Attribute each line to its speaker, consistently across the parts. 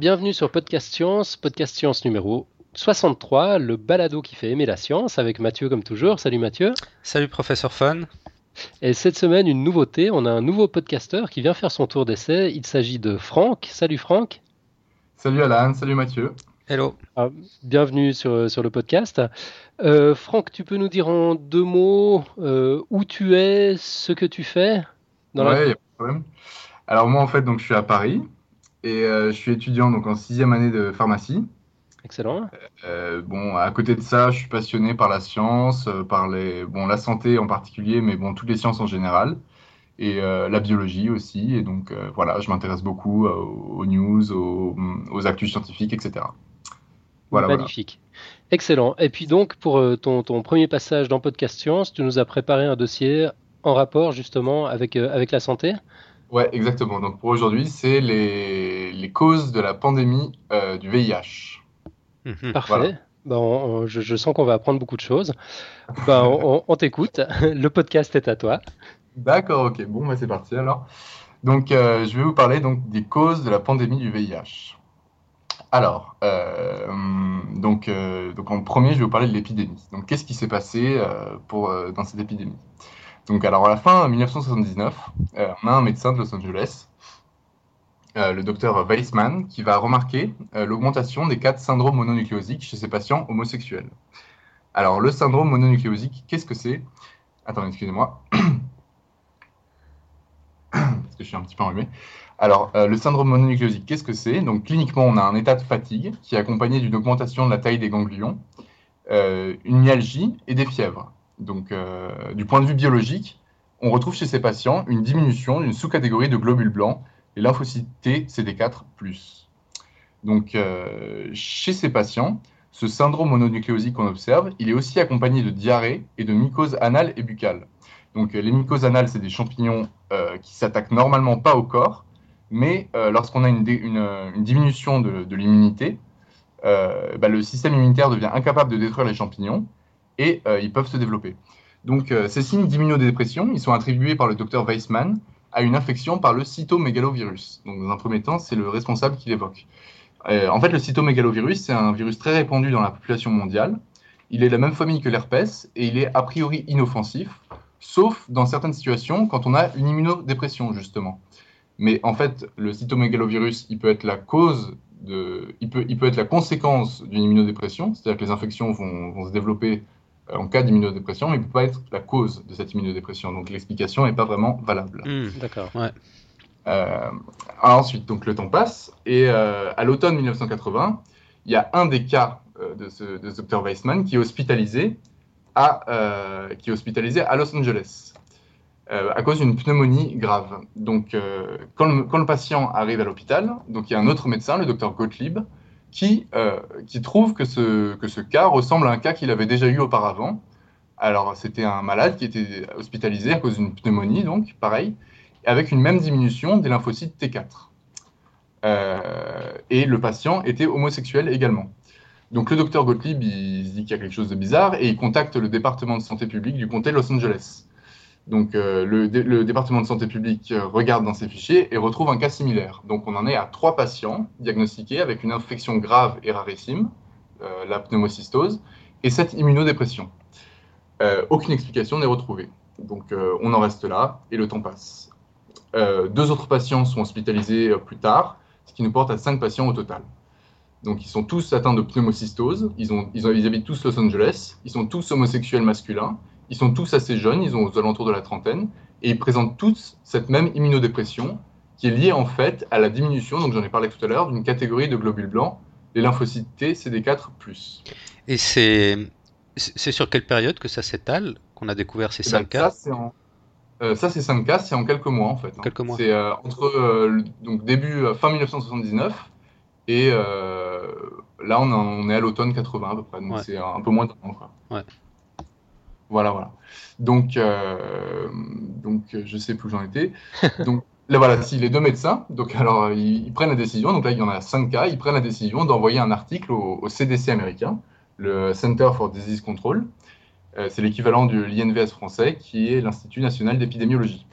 Speaker 1: Bienvenue sur Podcast Science, Podcast Science numéro 63, le balado qui fait aimer la science, avec Mathieu comme toujours. Salut Mathieu.
Speaker 2: Salut professeur Fun.
Speaker 1: Et cette semaine, une nouveauté, on a un nouveau podcasteur qui vient faire son tour d'essai. Il s'agit de Franck. Salut Franck.
Speaker 3: Salut Alan, salut Mathieu.
Speaker 2: Hello.
Speaker 1: Ah, bienvenue sur, sur le podcast. Euh, Franck, tu peux nous dire en deux mots euh, où tu es, ce que tu fais?
Speaker 3: Dans Ouais, il a pas de problème. Alors moi en fait, donc, je suis à Paris et euh, je suis étudiant donc, en sixième année de pharmacie.
Speaker 1: Excellent.
Speaker 3: Euh, bon, à côté de ça, je suis passionné par la science, euh, par les, bon, la santé en particulier, mais bon, toutes les sciences en général, et la biologie aussi. Et donc, voilà, je m'intéresse beaucoup aux, news, aux, actus scientifiques, etc.
Speaker 1: Voilà, Magnifique. Excellent. Et puis donc, pour ton, ton, premier passage dans Podcast Science, tu nous as préparé un dossier en rapport justement avec, avec la santé
Speaker 3: Ouais, exactement. Donc pour aujourd'hui, c'est les, les, causes de la pandémie euh, du VIH.
Speaker 1: Mhm. Parfait. Bon, je, sens qu'on va apprendre beaucoup de choses. Ben, on, t'écoute. Le podcast est à toi.
Speaker 3: D'accord, ok. Bon, bah, c'est parti alors. Donc, euh, je vais vous parler donc, des causes de la pandémie du VIH. Alors, euh, donc, donc, en premier, je vais vous parler de l'épidémie. Donc, qu'est-ce qui s'est passé pour, dans cette épidémie? Donc, alors à la fin 1979, euh, on a un médecin de Los Angeles, euh, le docteur Weissman, qui va remarquer euh, l'augmentation des cas de syndrome mononucléosique chez ces patients homosexuels. Alors, le syndrome mononucléosique, qu'est-ce que c'est? Attendez, excusez-moi. Parce que je suis un petit peu enrhumé. Alors, le syndrome mononucléosique, qu'est-ce que c'est? Donc, cliniquement, on a un état de fatigue qui est accompagné d'une augmentation de la taille des ganglions, une myalgie et des fièvres. Donc, euh, du point de vue biologique, on retrouve chez ces patients une diminution d'une sous-catégorie de globules blancs, les lymphocytes T CD4+. Donc, euh, chez ces patients, ce syndrome mononucléosique qu'on observe, il est aussi accompagné de diarrhée et de mycose anale et buccale. Donc, les mycoses anales, c'est des champignons euh, qui s'attaquent normalement pas au corps, mais lorsqu'on a une, diminution de, l'immunité, bah, le système immunitaire devient incapable de détruire les champignons et euh, ils peuvent se développer. Donc, euh, ces signes d'immunodépression, ils sont attribués par le docteur Weissman à une infection par le cytomégalovirus. Donc, dans un premier temps, c'est le responsable qui l'évoque. Euh, en fait, le cytomégalovirus, c'est un virus très répandu dans la population mondiale. Il est de la même famille que l'herpès et il est a priori inoffensif, sauf dans certaines situations quand on a une immunodépression, justement. Mais en fait, le cytomégalovirus, il peut être la cause de, il peut, il peut être la conséquence d'une immunodépression, c'est-à-dire que les infections vont, vont se développer en cas d'immunodépression, mais il ne peut pas être la cause de cette immunodépression. Donc l'explication n'est pas vraiment valable.
Speaker 1: Hmm, d'accord. Ouais.
Speaker 3: Euh, ensuite, donc le temps passe et euh, à l'automne 1980, il y a un des cas euh, de ce, de docteur Weissman qui est hospitalisé à, qui est hospitalisé à Los Angeles à cause d'une pneumonie grave. Donc, quand le, quand, le, patient arrive à l'hôpital, donc il y a un autre médecin, le docteur Gottlieb, qui, euh, qui trouve que ce, que ce cas ressemble à un cas qu'il avait déjà eu auparavant. Alors, c'était un malade qui était hospitalisé à cause d'une pneumonie, donc pareil, avec une même diminution des lymphocytes T4. Euh, et le patient était homosexuel également. Donc, le docteur Gottlieb, il se dit qu'il y a quelque chose de bizarre et il contacte le département de santé publique du comté de Los Angeles. Donc euh, le, département de santé publique euh, regarde dans ses fichiers et retrouve un cas similaire. Donc on en est à trois patients diagnostiqués avec une infection grave et rarissime, euh, la pneumocystose, et cette immunodépression. aucune explication n'est retrouvée. Donc on en reste là et le temps passe. deux autres patients sont hospitalisés plus tard, ce qui nous porte à cinq patients au total. Donc ils sont tous atteints de pneumocystose, ils, ont, ils, ils habitent tous Los Angeles, ils sont tous homosexuels masculins, ils sont tous assez jeunes, ils ont aux alentours de la trentaine, et ils présentent tous cette même immunodépression qui est liée en fait à la diminution, donc j'en ai parlé tout à l'heure, d'une catégorie de globules blancs, les lymphocytes T CD4+.
Speaker 2: Et c'est c'est sur quelle période que ça s'étale, qu'on a découvert ces 5 eh ben, cas
Speaker 3: euh, Ça, c'est 5 cas, c'est en quelques mois en fait.
Speaker 2: Hein. Quelques mois.
Speaker 3: C'est euh, entre euh, donc début fin 1979 et là on, on, est à l'automne 80 à peu près, donc c'est un peu moins d'un an.
Speaker 2: Ouais.
Speaker 3: Voilà, voilà. Donc, euh, donc je sais plus où j'en étais. Donc, là, voilà, si les deux médecins, donc alors ils, prennent la décision, donc là il y en a cinq cas, ils prennent la décision d'envoyer un article au, CDC américain, le Center for Disease Control. Euh, c'est l'équivalent du l'INVS français, qui est l'Institut national d'épidémiologie.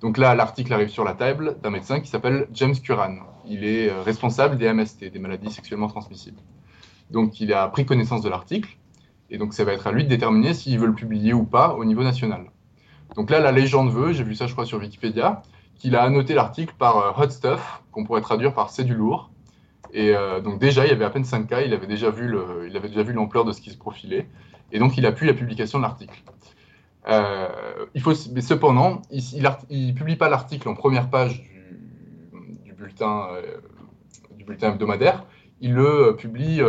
Speaker 3: Donc là, l'article arrive sur la table d'un médecin qui s'appelle James Curran. Il est euh, responsable des MST, des maladies sexuellement transmissibles. Donc il a pris connaissance de l'article, et donc ça va être à lui de déterminer s'il veut le publier ou pas au niveau national. Donc là, la légende veut, j'ai vu ça je crois sur Wikipédia, qu'il a annoté l'article par euh, Hot Stuff, qu'on pourrait traduire par C'est du lourd. Et euh, donc déjà, il y avait à peine 5 cas, il avait déjà vu l'ampleur de ce qui se profilait, et donc il a pu la publication de l'article. Euh, il faut, mais cependant, il, il, publie pas l'article en première page du bulletin hebdomadaire, il le publie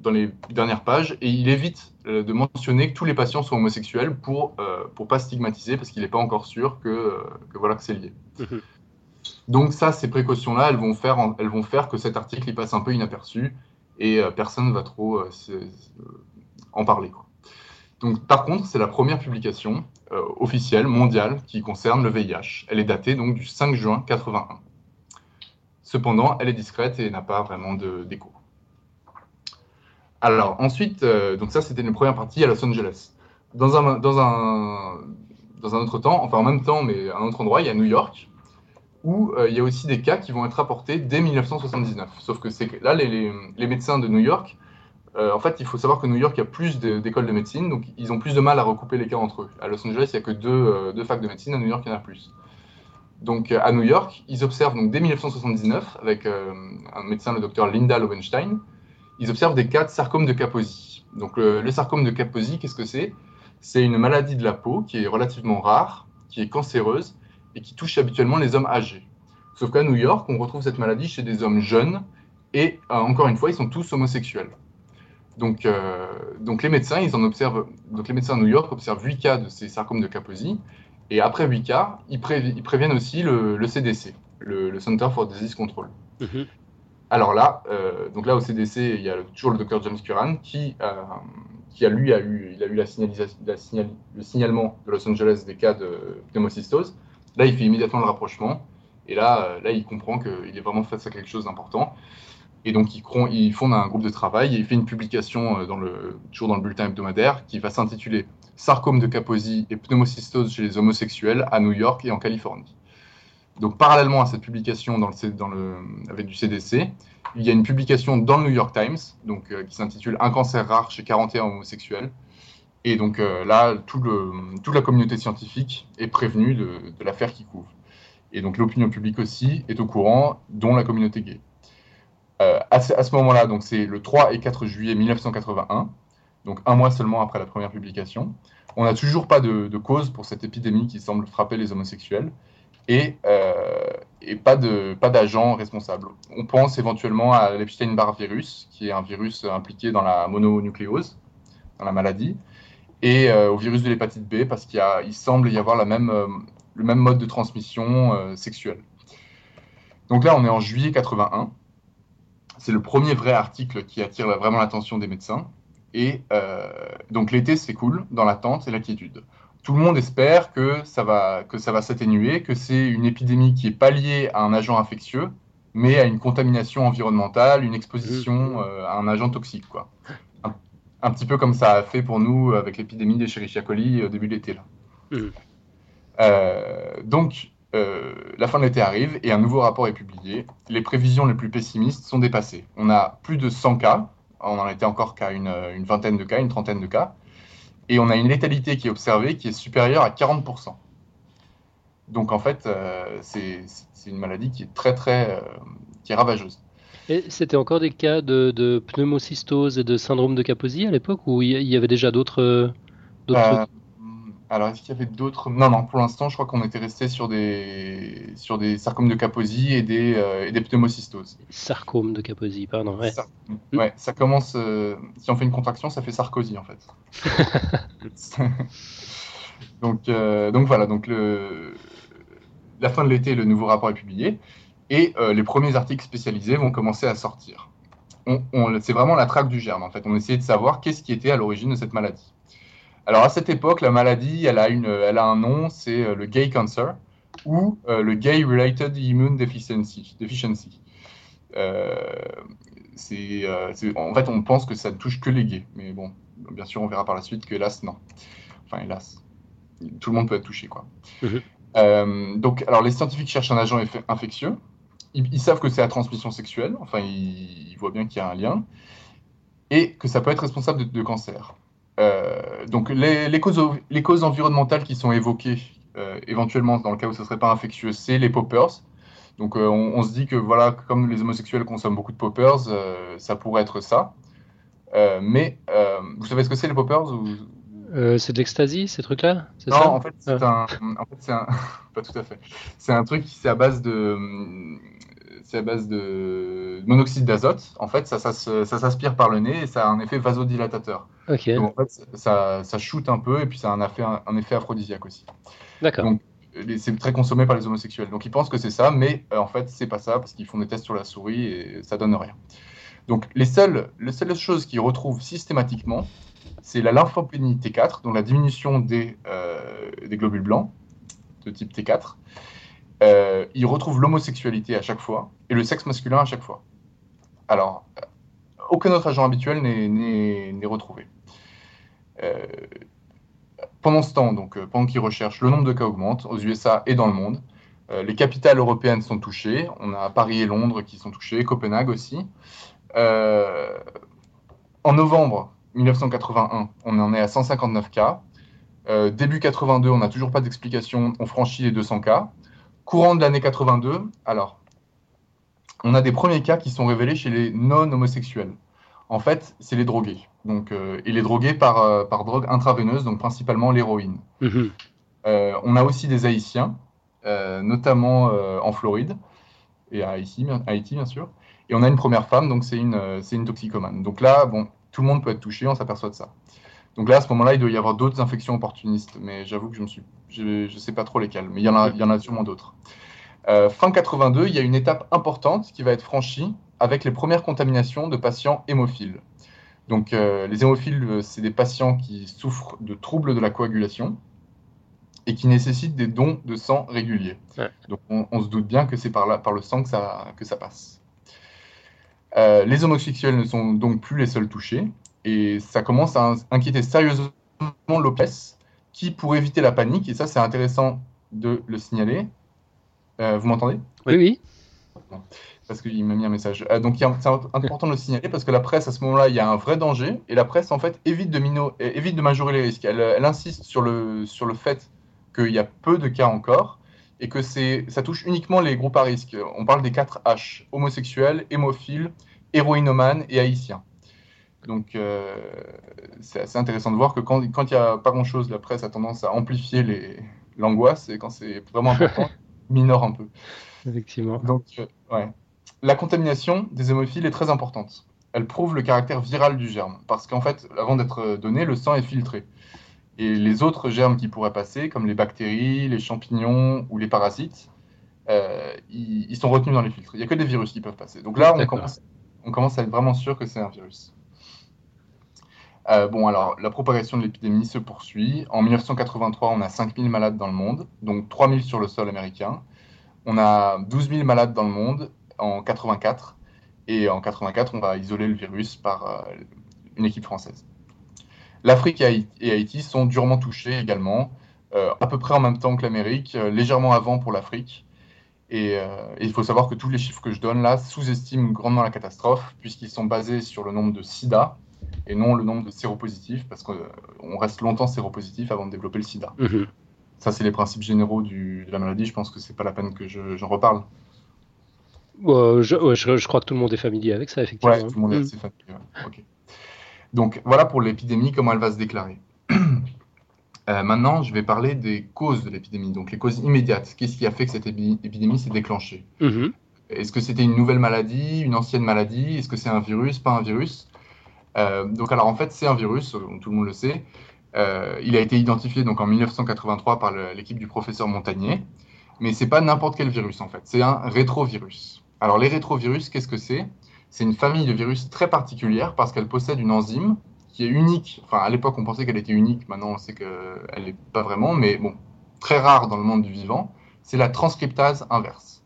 Speaker 3: dans les dernières pages et il évite de mentionner que tous les patients sont homosexuels pour ne pour pas stigmatiser parce qu'il n'est pas encore sûr que, que voilà que c'est lié. Mhm. Donc ça, ces précautions-là, elles vont faire, elles vont faire que cet article il passe un peu inaperçu et euh, personne ne va trop euh, euh, en parler. Donc par contre, c'est la première publication officielle mondiale qui concerne le VIH. Elle est datée donc du 5 juin 81. Cependant, elle est discrète et n'a pas vraiment d'écho. Alors ensuite, donc ça c'était une première partie à Los Angeles. Dans un, dans un, dans un autre temps, enfin en même temps, mais à un autre endroit, il y a New York, où euh, il y a aussi des cas qui vont être rapportés dès 1979. Sauf que c'est là, les, les, médecins de New York, euh, en fait, il faut savoir que New York, a plus d'écoles de médecine, donc ils ont plus de mal à recouper les cas entre eux. À Los Angeles, il n'y a que deux, euh, deux, facs de médecine, à New York, il y en a plus. Donc à New York, ils observent donc dès 1979, avec un médecin, le docteur Linda Lowenstein, ils observent des cas de sarcome de Kaposi. Donc le, sarcome de Kaposi, qu'est-ce que c'est? C'est une maladie de la peau qui est relativement rare, qui est cancéreuse, et qui touche habituellement les hommes âgés. Sauf qu'à New York, on retrouve cette maladie chez des hommes jeunes et euh, encore une fois, ils sont tous homosexuels. Donc, euh, donc les médecins, ils en observent, donc les médecins à New York observent 8 cas de ces sarcomes de Kaposi et après 8 cas, ils, préviennent aussi le, CDC, le, Center for Disease Control. Mhm. Alors là, euh, donc là au CDC, il y a toujours le docteur James Curran qui, qui a lui a eu, il a eu la, la le signalement de Los Angeles des cas de pneumocystose. Là, il fait immédiatement le rapprochement. Et là, euh, là il comprend qu'il est vraiment face à quelque chose d'important. Et donc, il, il, fonde un groupe de travail et il fait une publication euh, dans le, toujours dans le bulletin hebdomadaire qui va s'intituler Sarcome de Kaposi et pneumocystose chez les homosexuels à New York et en Californie. Donc, parallèlement à cette publication avec du CDC, il y a une publication dans le New York Times donc, euh, qui s'intitule Un cancer rare chez 41 homosexuels et donc euh, là, toute la communauté scientifique est prévenue de, l'affaire qui couvre. Et donc l'opinion publique aussi est au courant, dont la communauté gay. Euh, à ce, moment-là, donc c'est le 3 et 4 juillet 1981, donc un mois seulement après la première publication. On n'a toujours pas de, cause pour cette épidémie qui semble frapper les homosexuels et, euh, pas d'agent responsable. On pense éventuellement à l'Epstein-Barr virus, qui est un virus impliqué dans la mononucléose, dans la maladie, et euh, au virus de l'hépatite B parce qu'il il semble y avoir euh, le même mode de transmission sexuelle. Donc là, on est en juillet 81. C'est le premier vrai article qui attire vraiment l'attention des médecins. Et donc l'été s'écoule dans l'attente et l'inquiétude. Tout le monde espère que ça va, que ça va s'atténuer, que c'est une épidémie qui n'est pas liée à un agent infectieux, mais à une contamination environnementale, une exposition mmh. à un agent toxique. Quoi un petit peu comme ça a fait pour nous avec l'épidémie des Escherichia coli au début de l'été. Mmh. Euh, donc, euh, la fin de l'été arrive et un nouveau rapport est publié. Les prévisions les plus pessimistes sont dépassées. On a plus de 100 cas, on en était encore qu'à une, vingtaine de cas, une trentaine de cas, et on a une létalité qui est observée qui est supérieure à 40%. Donc en fait, euh, c'est une maladie qui est très très, qui est ravageuse.
Speaker 1: Et c'était encore des cas de, pneumocystose et de syndrome de Kaposi à l'époque ou il y avait déjà d'autres
Speaker 3: euh, Alors, est-ce qu'il y avait d'autres? Non, non, pour l'instant, je crois qu'on était resté sur des, sur des sarcomes de Kaposi et des, euh, et des pneumocystoses.
Speaker 1: Sarcome de Kaposi, pardon. Ouais,
Speaker 3: ça, ouais, ça commence. Euh, si on fait une contraction, ça fait Sarkozy en fait. donc, donc voilà, donc le, la fin de l'été, le nouveau rapport est publié et euh, les premiers articles spécialisés vont commencer à sortir. c'est vraiment la traque du germe, en fait. On essayait de savoir qu'est-ce qui était à l'origine de cette maladie. Alors à cette époque, la maladie, elle a, une, elle a un nom, c'est euh, le gay cancer ou euh, le gay related immune deficiency. deficiency. c'est, en fait, on pense que ça ne touche que les gays, mais bon, bien sûr, on verra par la suite que hélas, non. Enfin, hélas, tout le monde peut être touché, quoi. Mhm. donc, alors les scientifiques cherchent un agent infectieux. Ils, savent que c'est la transmission sexuelle. Enfin, ils, voient bien qu'il y a un lien et que ça peut être responsable de, cancer. Donc, les, causes, les, causes, environnementales qui sont évoquées éventuellement dans le cas où ce ne serait pas infectieux, c'est les poppers. Donc euh, on, se dit que voilà, comme les homosexuels consomment beaucoup de poppers, euh, ça pourrait être ça. Euh, mais vous savez ce que c'est les poppers
Speaker 1: c'est de l'ecstasy, ces trucs-là?
Speaker 3: Non, en fait, c'est un, en fait, c'est un, pas tout à fait. C'est un truc qui c'est à base de, c'est à base de monoxyde d'azote. En fait, ça, ça, ça s'aspire par le nez et ça a un effet vasodilatateur.
Speaker 1: Ok.
Speaker 3: Donc, en fait, ça, ça shoot un peu et puis ça a un effet, un effet aphrodisiaque aussi.
Speaker 1: D'accord
Speaker 3: c'est très consommé par les homosexuels. Donc ils pensent que c'est ça, mais euh, en fait c'est pas ça parce qu'ils font des tests sur la souris et ça donne rien. Donc les seules, les seules choses qu'ils retrouvent systématiquement, c'est la lymphopénie T4, donc la diminution des, euh, des globules blancs de type T4. Euh, ils retrouvent l'homosexualité à chaque fois et le sexe masculin à chaque fois. Alors, aucun autre agent habituel n'est retrouvé. Euh, pendant ce temps, donc, euh, pendant qu'ils recherchent, le nombre de cas augmente aux USA et dans le monde. Euh, les capitales européennes sont touchées. On a Paris et Londres qui sont touchées, Copenhague aussi. Euh, en novembre 1981, on en est à 159 cas. début 82, on n'a toujours pas d'explication. On franchit les 200 cas. Courant de l'année 82, alors, on a des premiers cas qui sont révélés chez les non-homosexuels. En fait, c'est les drogués. Donc, euh, il est drogué par, euh, par drogue intraveineuse, donc principalement l'héroïne. Mhm. Euh, on a aussi des Haïtiens, notamment en Floride et à Haïti, Haïti, bien sûr. Et on a une première femme, donc c'est une, une toxicomane. Donc là, bon, tout le monde peut être touché, on s'aperçoit de ça. Donc là, à ce moment-là, il doit y avoir d'autres infections opportunistes, mais j'avoue que je ne je, je, sais pas trop lesquelles, mais il y en a, il y en a sûrement d'autres. fin 82, il y a une étape importante qui va être franchie avec les premières contaminations de patients hémophiles. Donc, euh, les hémophiles, euh, c'est des patients qui souffrent de troubles de la coagulation et qui nécessitent des dons de sang réguliers. Donc, on, se doute bien que c'est par, par le sang que ça, que ça passe. Euh, les homosexuels ne sont donc plus les seuls touchés et ça commence à inquiéter sérieusement Lopez qui, pour éviter la panique, et ça c'est intéressant de le signaler, vous m'entendez?
Speaker 1: Oui, oui
Speaker 3: parce qu'il m'a mis un message. Euh, donc c'est important de le signaler parce que la presse, à ce moment-là, il y a un vrai danger et la presse, en fait, évite de, évite de majorer les risques. Elle, insiste sur le, sur le fait qu'il y a peu de cas encore et que ça touche uniquement les groupes à risque. On parle des 4 H homosexuels, hémophiles, héroïnomanes et haïtiens. Donc euh, c'est assez intéressant de voir que quand il n'y a pas grand-chose, la presse a tendance à amplifier l'angoisse et quand c'est vraiment important, minore un peu.
Speaker 1: Effectivement.
Speaker 3: Donc, euh, ouais la contamination des hémophiles est très importante. Elle prouve le caractère viral du germe, parce qu'en fait, avant d'être donné, le sang est filtré. Et les autres germes qui pourraient passer, comme les bactéries, les champignons ou les parasites, euh, ils, sont retenus dans les filtres. Il n'y a que des virus qui peuvent passer. Donc là, on commence, à être vraiment sûr que c'est un virus. Euh, bon, alors, la propagation de l'épidémie se poursuit. En 1983, on a 5000 malades dans le monde, donc 3000 sur le sol américain. On a 12 000 malades dans le monde en 84. Et en 84, on va isoler le virus par euh, une équipe française. L'Afrique et Haïti sont durement touchés également, euh, à peu près en même temps que l'Amérique, légèrement avant pour l'Afrique. Et, il faut savoir que tous les chiffres que je donne là sous-estiment grandement la catastrophe, puisqu'ils sont basés sur le nombre de sida et non le nombre de séropositifs, parce qu'on reste longtemps séropositif avant de développer le sida. Mhm. Ça, c'est les principes généraux de la maladie. Je pense que c'est pas la peine que j'en reparle
Speaker 1: je, crois que tout le monde est familier avec ça, effectivement.
Speaker 3: Oui, tout le monde est assez familier. Donc voilà pour l'épidémie, comment elle va se déclarer. Euh, maintenant, je vais parler des causes de l'épidémie, donc les causes immédiates. Qu'est-ce qui a fait que cette épidémie s'est déclenchée? Mm-hmm. Est-ce que c'était une nouvelle maladie, une ancienne maladie? Est-ce que c'est un virus, pas un virus euh, Donc alors en fait, c'est un virus, tout le monde le sait. Euh, il a été identifié donc en 1983 par l'équipe du professeur Montagnier, mais c'est pas n'importe quel virus en fait, c'est un rétrovirus. Alors les rétrovirus, qu'est-ce que c'est? C'est une famille de virus très particulière parce qu'elle possède une enzyme qui est unique. Enfin, à l'époque, on pensait qu'elle était unique. Maintenant, on sait qu'elle n'est pas vraiment, mais bon, très rare dans le monde du vivant. C'est la transcriptase inverse.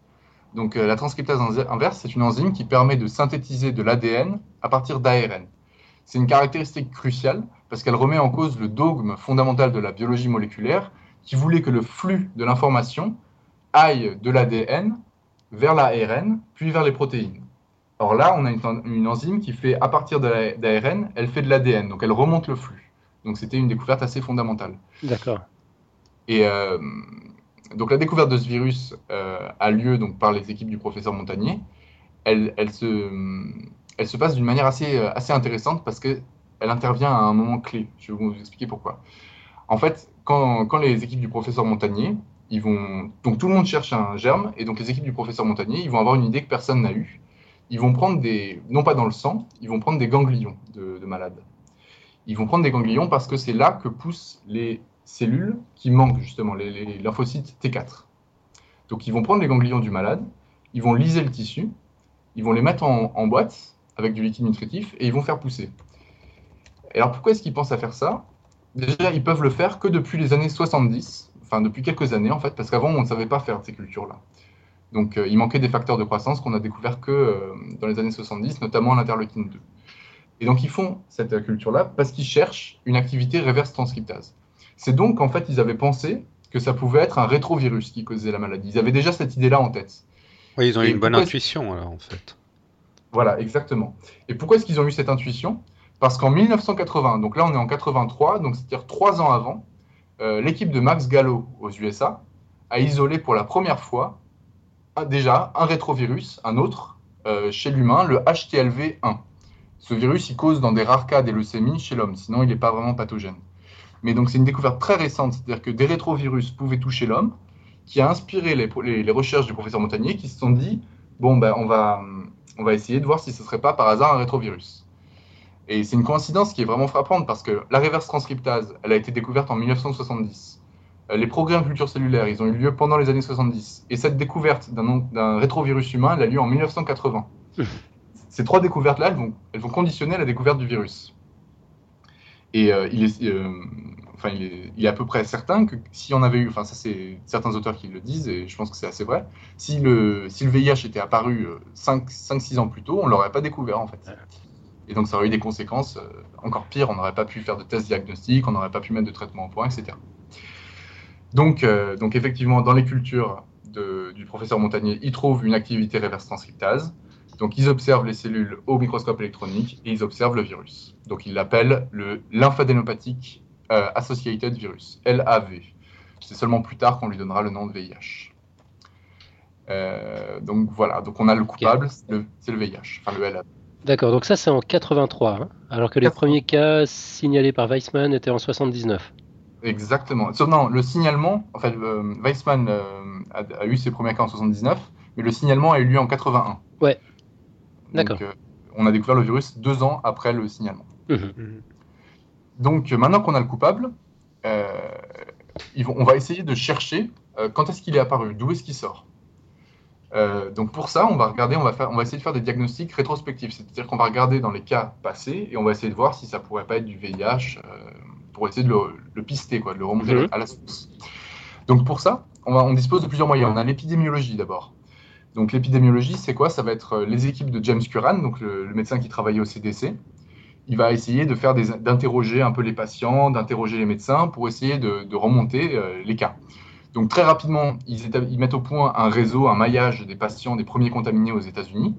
Speaker 3: Donc, euh, la transcriptase inverse, c'est une enzyme qui permet de synthétiser de l'ADN à partir d'ARN. C'est une caractéristique cruciale parce qu'elle remet en cause le dogme fondamental de la biologie moléculaire, qui voulait que le flux de l'information aille de l'ADN vers l'ARN, puis vers les protéines. Or là, on a une, enzyme qui fait, à partir de l'ARN, elle fait de l'ADN, donc elle remonte le flux. Donc c'était une découverte assez fondamentale.
Speaker 1: D'accord.
Speaker 3: Et euh, donc la découverte de ce virus euh, a lieu donc par les équipes du professeur Montagnier. Elle, elle, se, elle se passe d'une manière assez, assez intéressante parce qu'elle intervient à un moment clé. Je vais vous expliquer pourquoi. En fait, quand, quand les équipes du professeur Montagnier, ils vont donc tout le monde cherche un germe et donc les équipes du professeur Montagnier, ils vont avoir une idée que personne n'a eue. Ils vont prendre des, non pas dans le sang, ils vont prendre des ganglions de, de malades. Ils vont prendre des ganglions parce que c'est là que poussent les cellules qui manquent justement, les, lymphocytes T4. Donc ils vont prendre les ganglions du malade, ils vont liser le tissu, ils vont les mettre en, boîte avec du liquide nutritif et ils vont faire pousser. alors pourquoi est-ce qu'ils pensent à faire ça? Déjà, ils peuvent le faire que depuis les années 70, enfin depuis quelques années en fait, parce qu'avant on ne savait pas faire ces cultures-là. Donc euh, il manquait des facteurs de croissance qu'on a découvert que euh, dans les années 70, notamment l'interleukine 2. Et donc ils font cette culture-là parce qu'ils cherchent une activité reverse transcriptase. C'est donc qu'en fait, ils avaient pensé que ça pouvait être un rétrovirus qui causait la maladie. Ils avaient déjà cette idée-là en tête.
Speaker 2: Oui, ils ont eu une bonne intuition, alors, en fait.
Speaker 3: Voilà, exactement. Et pourquoi est-ce qu'ils ont eu cette intuition? Parce qu'en 1980, donc là on est en 83, donc c'est-à-dire trois ans avant, euh, l'équipe de Max Gallo aux USA a isolé pour la première fois déjà un rétrovirus, un autre, euh, chez l'humain, le HTLV1. Ce virus, il cause dans des rares cas des leucémies chez l'homme, sinon il n'est pas vraiment pathogène. Mais donc c'est une découverte très récente, c'est-à-dire que des rétrovirus pouvaient toucher l'homme, qui a inspiré les, les, recherches du professeur Montagnier, qui se sont dit bon ben on va on va essayer de voir si ce serait pas par hasard un rétrovirus. Et c'est une coïncidence qui est vraiment frappante parce que la reverse transcriptase, elle a été découverte en 1970. Euh, les progrès en culture cellulaire, ils ont eu lieu pendant les années 70. Et cette découverte d'un rétrovirus humain, elle a lieu en 1980. Ces trois découvertes-là, elles vont, elles vont conditionner la découverte du virus. Et euh, il, est, euh, enfin, il, est, à peu près certain que si on avait eu, enfin ça c'est certains auteurs qui le disent et je pense que c'est assez vrai, si le, si le VIH était apparu 5-6 euh, ans plus tôt, on l'aurait pas découvert en fait. Et donc ça aurait eu des conséquences encore pires, on n'aurait pas pu faire de tests diagnostiques, on n'aurait pas pu mettre de traitement au point, etc. Donc, donc effectivement, dans les cultures de, du professeur Montagnier, il trouve une activité reverse transcriptase. Donc ils observent les cellules au microscope électronique et ils observent le virus. Donc ils l'appellent le lymphadénopathique euh, associated virus, LAV. C'est seulement plus tard qu'on lui donnera le nom de VIH. Euh, donc voilà, donc on a le coupable, c'est le, VIH, enfin le LAV.
Speaker 1: D'accord, donc ça c'est en 83, hein, alors que les premiers cas signalés par Weissman étaient en 79.
Speaker 3: Exactement. non, le signalement, enfin, euh, Weissman a, a, eu ses premiers cas en 79, mais le signalement a eu lieu en 81.
Speaker 1: Ouais. D'accord.
Speaker 3: Euh, on a découvert le virus deux ans après le signalement.
Speaker 1: Mmh. Mmh.
Speaker 3: Donc euh, maintenant qu'on a le coupable, euh, on va essayer de chercher quand est-ce qu'il est apparu, d'où est-ce qu'il sort. donc pour ça, on va regarder, on va, faire, on va essayer de faire des diagnostics rétrospectifs, c'est-à-dire qu'on va regarder dans les cas passés et on va essayer de voir si ça pourrait pas être du VIH pour essayer de le, pister, quoi, de le remonter mmh. à la source. Donc pour ça, on, on dispose de plusieurs moyens. On a l'épidémiologie d'abord. Donc l'épidémiologie, c'est quoi? Ça va être euh, les équipes de James Curran, donc le, médecin qui travaillait au CDC. Il va essayer de faire d'interroger un peu les patients, d'interroger les médecins pour essayer de, remonter euh, les cas. Donc très rapidement, ils, mettent au point un réseau, un maillage des patients des premiers contaminés aux États-Unis.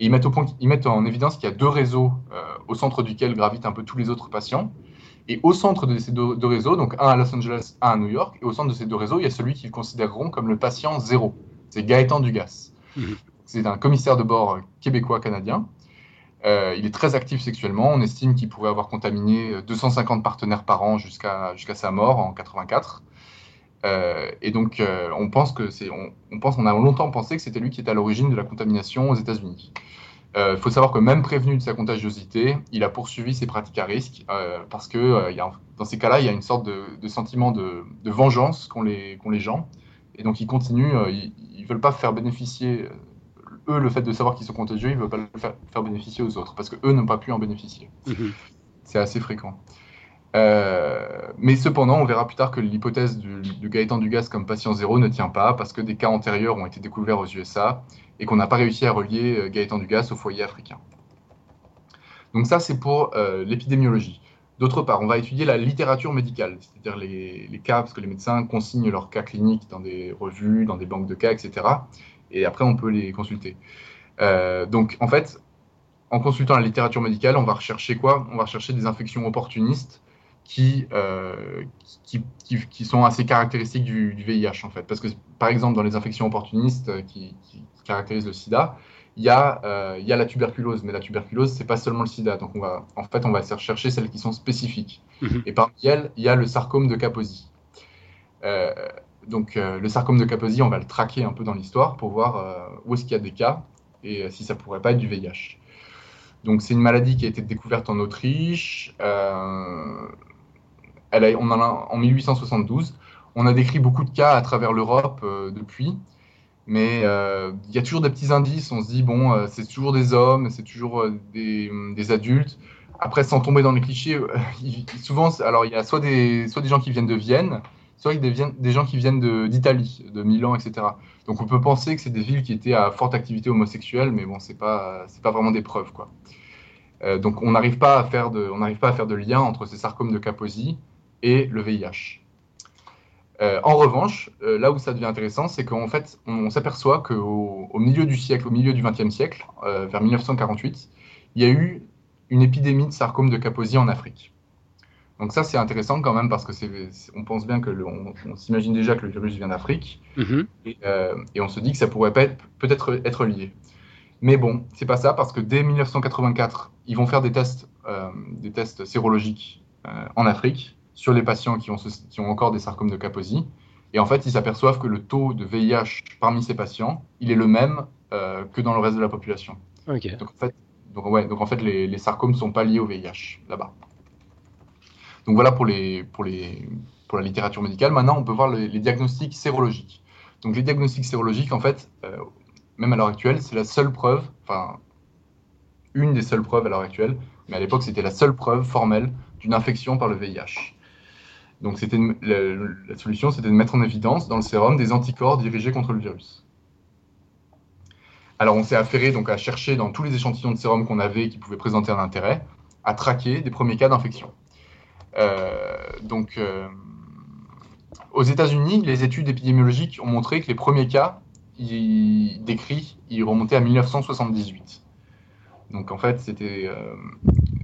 Speaker 3: Et ils mettent, au point, ils mettent en évidence qu'il y a deux réseaux euh, au centre duquel gravitent un peu tous les autres patients. Et au centre de ces deux, deux, réseaux, donc un à Los Angeles, un à New York, et au centre de ces deux réseaux, il y a celui qu'ils considéreront comme le patient zéro. C'est Gaëtan Dugas. Mhm. C'est un commissaire de bord québécois-canadien. Euh, il est très actif sexuellement. On estime qu'il pourrait avoir contaminé 250 partenaires par an jusqu'à sa mort en 84. Euh, et donc, euh, on pense que c'est, on, pense, on a longtemps pensé que c'était lui qui était à l'origine de la contamination aux États-Unis. Il faut savoir que même prévenu de sa contagiosité, il a poursuivi ses pratiques à risque parce que y a, dans ces cas-là, il y a une sorte de, sentiment de, vengeance qu'ont les, les gens. Et donc, ils continuent, ils veulent pas faire bénéficier eux le fait de savoir qu'ils sont contagieux, ils veulent pas le faire, bénéficier aux autres parce que eux n'ont pas pu en bénéficier. Mhm. C'est assez fréquent. Euh, mais cependant, on verra plus tard que l'hypothèse du, du, Gaëtan Dugas comme patient zéro ne tient pas parce que des cas antérieurs ont été découverts aux USA et qu'on n'a pas réussi à relier euh, Gaëtan Dugas au foyer africain. Donc ça, c'est pour euh, l'épidémiologie. D'autre part, on va étudier la littérature médicale, c'est-à-dire les, les, cas, parce que les médecins consignent leurs cas cliniques dans des revues, dans des banques de cas, etc. Et après, on peut les consulter. Euh, donc, en fait, en consultant la littérature médicale, on va rechercher quoi? On va rechercher des infections opportunistes qui, euh, qui, qui, qui, sont assez caractéristiques du, du, VIH, en fait. Parce que, par exemple, dans les infections opportunistes euh, qui, caractérisent le sida, il y, a, euh, il y a la tuberculose, mais la tuberculose, c'est pas seulement le sida. Donc, on va, en fait, on va chercher celles qui sont spécifiques. Mmh. Et parmi elles, il y a le sarcome de Kaposi. Euh, donc, euh, le sarcome de Kaposi, on va le traquer un peu dans l'histoire pour voir euh, où est-ce qu'il y a des cas et si ça pourrait pas être du VIH. Donc, c'est une maladie qui a été découverte en Autriche. Elle a, on en a en 1872. On a décrit beaucoup de cas à travers l'Europe depuis. Mais euh, il y a toujours des petits indices. On se dit, bon, euh, c'est toujours des hommes, c'est toujours euh, des, des, adultes. Après, sans tomber dans les clichés, souvent, alors il y a soit des, soit des gens qui viennent de Vienne, des, gens qui viennent d'Italie, de, Milan, etc. Donc on peut penser que c'est des villes qui étaient à forte activité homosexuelle, mais bon, c'est pas, pas vraiment des preuves, quoi. donc on n'arrive pas à faire de, lien entre ces sarcomes de Kaposi et le VIH. Euh, en revanche, euh, là où ça devient intéressant, c'est qu'en fait, on, s'aperçoit qu'au au milieu du siècle, au milieu du XXe siècle, euh, vers 1948, il y a eu une épidémie de sarcome de Kaposi en Afrique. Donc ça, c'est intéressant quand même parce que c'est, on pense bien que le, on, on s'imagine déjà que le virus vient d'Afrique mm-hmm. et, euh, et, on se dit que ça pourrait peut-être être lié. Mais bon, c'est pas ça parce que dès 1984, ils vont faire des tests, euh, des tests sérologiques euh, en Afrique sur les patients qui ont, qui ont encore des sarcomes de Kaposi. Et en fait, ils s'aperçoivent que le taux de VIH parmi ces patients, il est le même que dans le reste de la population.
Speaker 1: Okay.
Speaker 3: Donc, en fait, donc, ouais, donc en fait, les, les sarcomes ne sont pas liés au VIH là-bas. Donc voilà pour, la littérature médicale. Maintenant, on peut voir les, diagnostics sérologiques. Donc les diagnostics sérologiques, en fait, euh, même à l'heure actuelle, c'est la seule preuve, enfin, une des seules preuves à l'heure actuelle, mais à l'époque, c'était la seule preuve formelle d'une infection par le VIH. Donc la, solution, c'était de mettre en évidence dans le sérum des anticorps dirigés contre le virus. Alors on s'est affairé donc à chercher dans tous les échantillons de sérum qu'on avait qui pouvaient présenter un intérêt, à traquer des premiers cas d'infection. Euh, donc euh, aux États-Unis, les études épidémiologiques ont montré que les premiers cas décrits, ils remontaient à 1978. Donc en fait, c'était euh,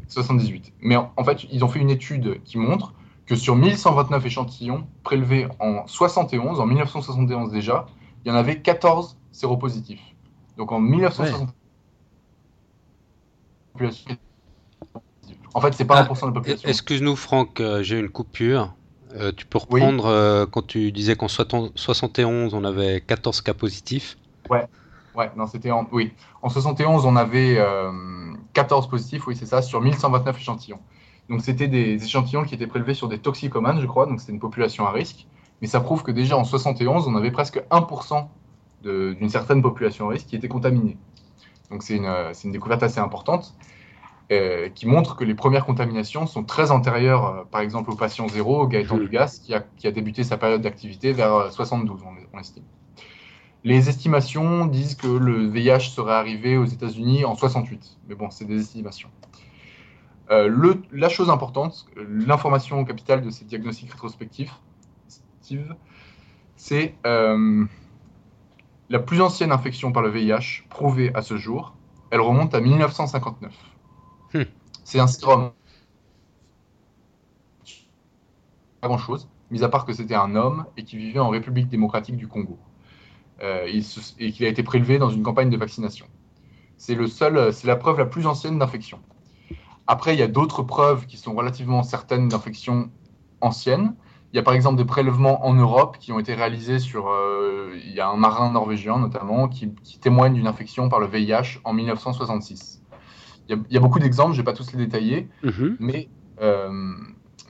Speaker 3: 78. Mais en, fait, ils ont fait une étude qui montre que sur 1129 échantillons prélevés en 71, en 1971 déjà, il y en avait 14 séropositifs. Donc en 1971, ouais. En fait, c'est pas ah, 1% de la population.
Speaker 2: Excuse-nous, Franck, euh, j'ai une coupure. Euh, tu peux reprendre oui. euh, quand tu disais qu'en 71, on avait 14 cas positifs
Speaker 3: Ouais, ouais, non, c'était en. Oui. En 71, on avait 14 euh, positifs, oui, c'est ça, sur 1129 échantillons. Donc, c'était des échantillons qui étaient prélevés sur des toxicomanes, je crois, donc c'était une population à risque. Mais ça prouve que déjà en 71, on avait presque 1% d'une certaine population à risque qui était contaminée. Donc, c'est une, une, découverte assez importante qui montre que les premières contaminations sont très antérieures, euh, par exemple, au patient zéro, Gaëtan mmh. Dugas, qui a, qui a, débuté sa période d'activité vers 72, on, on estime. Les estimations disent que le VIH serait arrivé aux États-Unis en 68, mais bon, c'est des estimations. Euh, le, la chose importante, l'information capitale de ces diagnostics rétrospectifs, c'est euh, la plus ancienne infection par le VIH prouvée à ce jour. Elle remonte à 1959. C'est un sérum. Pas grand chose, mis à part que c'était un homme et qui vivait en République démocratique du Congo. Euh, et qu'il a été prélevé dans une campagne de vaccination. C'est le seul, c'est la preuve la plus ancienne d'infection. Après, il y a d'autres preuves qui sont relativement certaines d'infections anciennes. Il y a par exemple des prélèvements en Europe qui ont été réalisés sur. Euh, il y a un marin norvégien notamment qui témoigne d'une infection par le VIH en 1966. Il y y a beaucoup d'exemples, je ne vais pas tous les détailler, -hmm. mais, euh,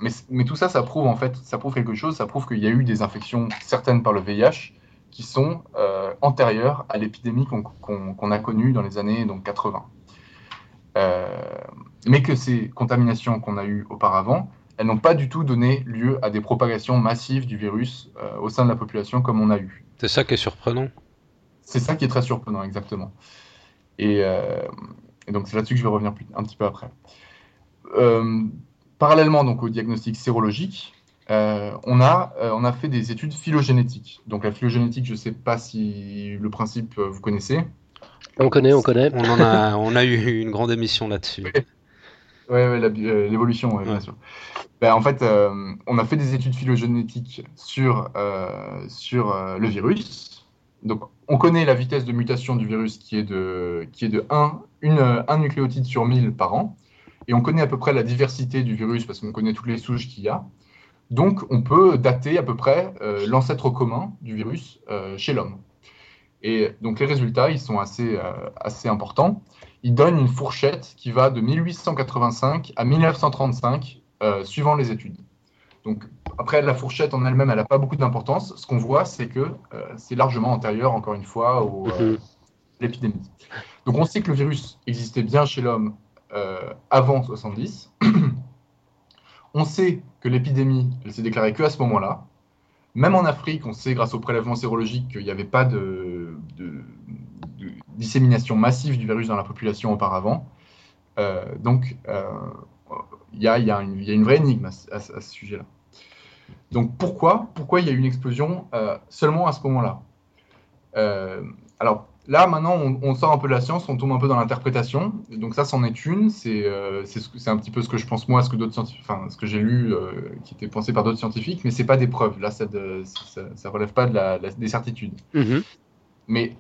Speaker 3: mais, mais, tout ça, ça prouve en fait, ça prouve quelque chose, ça prouve qu'il y a eu des infections certaines par le VIH qui sont euh, antérieures à l'épidémie qu'on qu qu a connue dans les années donc, 80. Euh, mais que ces contaminations qu'on a eues auparavant, elles n'ont pas du tout donné lieu à des propagations massives du virus au sein de la population comme on a eu.
Speaker 2: C'est ça qui est surprenant.
Speaker 3: C'est ça qui est très surprenant, exactement. Et, euh, et donc c'est là-dessus que je vais revenir plus, un petit peu après. Euh, parallèlement donc au diagnostic sérologique, on, a, on a fait des études phylogénétiques. Donc la phylogénétique, je ne sais pas si le principe vous connaissez.
Speaker 1: On connaît, on connaît.
Speaker 2: On, en a, on a eu une grande émission là-dessus.
Speaker 3: Oui, ouais, l'évolution, bien sûr. Ben, en fait, on a fait des études phylogénétiques sur, sur le virus donc, on connaît la vitesse de mutation du virus qui est de, qui est de 1, une, un nucléotide sur 1000 par an. Et on connaît à peu près la diversité du virus parce qu'on connaît toutes les souches qu'il y a. Donc, on peut dater à peu près euh, l'ancêtre commun du virus euh, chez l'homme. Et donc, les résultats, ils sont assez, euh, assez importants. Ils donnent une fourchette qui va de 1885 à 1935, suivant les études. Donc, après, la fourchette en elle-même, elle n'a pas beaucoup d'importance. Ce qu'on voit, c'est que euh, c'est largement antérieur, encore une fois, à euh, mhm. l'épidémie. Donc, on sait que le virus existait bien chez l'homme euh, avant 70. on sait que l'épidémie, elle s'est déclarée que à ce moment-là. Même en Afrique, on sait grâce au prélèvement sérologique qu'il n'y avait pas de, dissémination massive du virus dans la population auparavant. donc, il y, a, une vraie énigme à ce sujet-là. Donc pourquoi Pourquoi il y a eu une explosion euh, seulement à ce moment-là? Euh, Alors là, maintenant, on, sort un peu de la science, on tombe un peu dans l'interprétation. Donc ça, c'en est une. C'est euh, un petit peu ce que je pense moi, ce que d'autres scientifiques, enfin ce que j'ai lu, qui était pensé par d'autres scientifiques, mais c'est pas des preuves. Là, ça, ne relève pas de la, des certitudes. Mm-hmm. Mais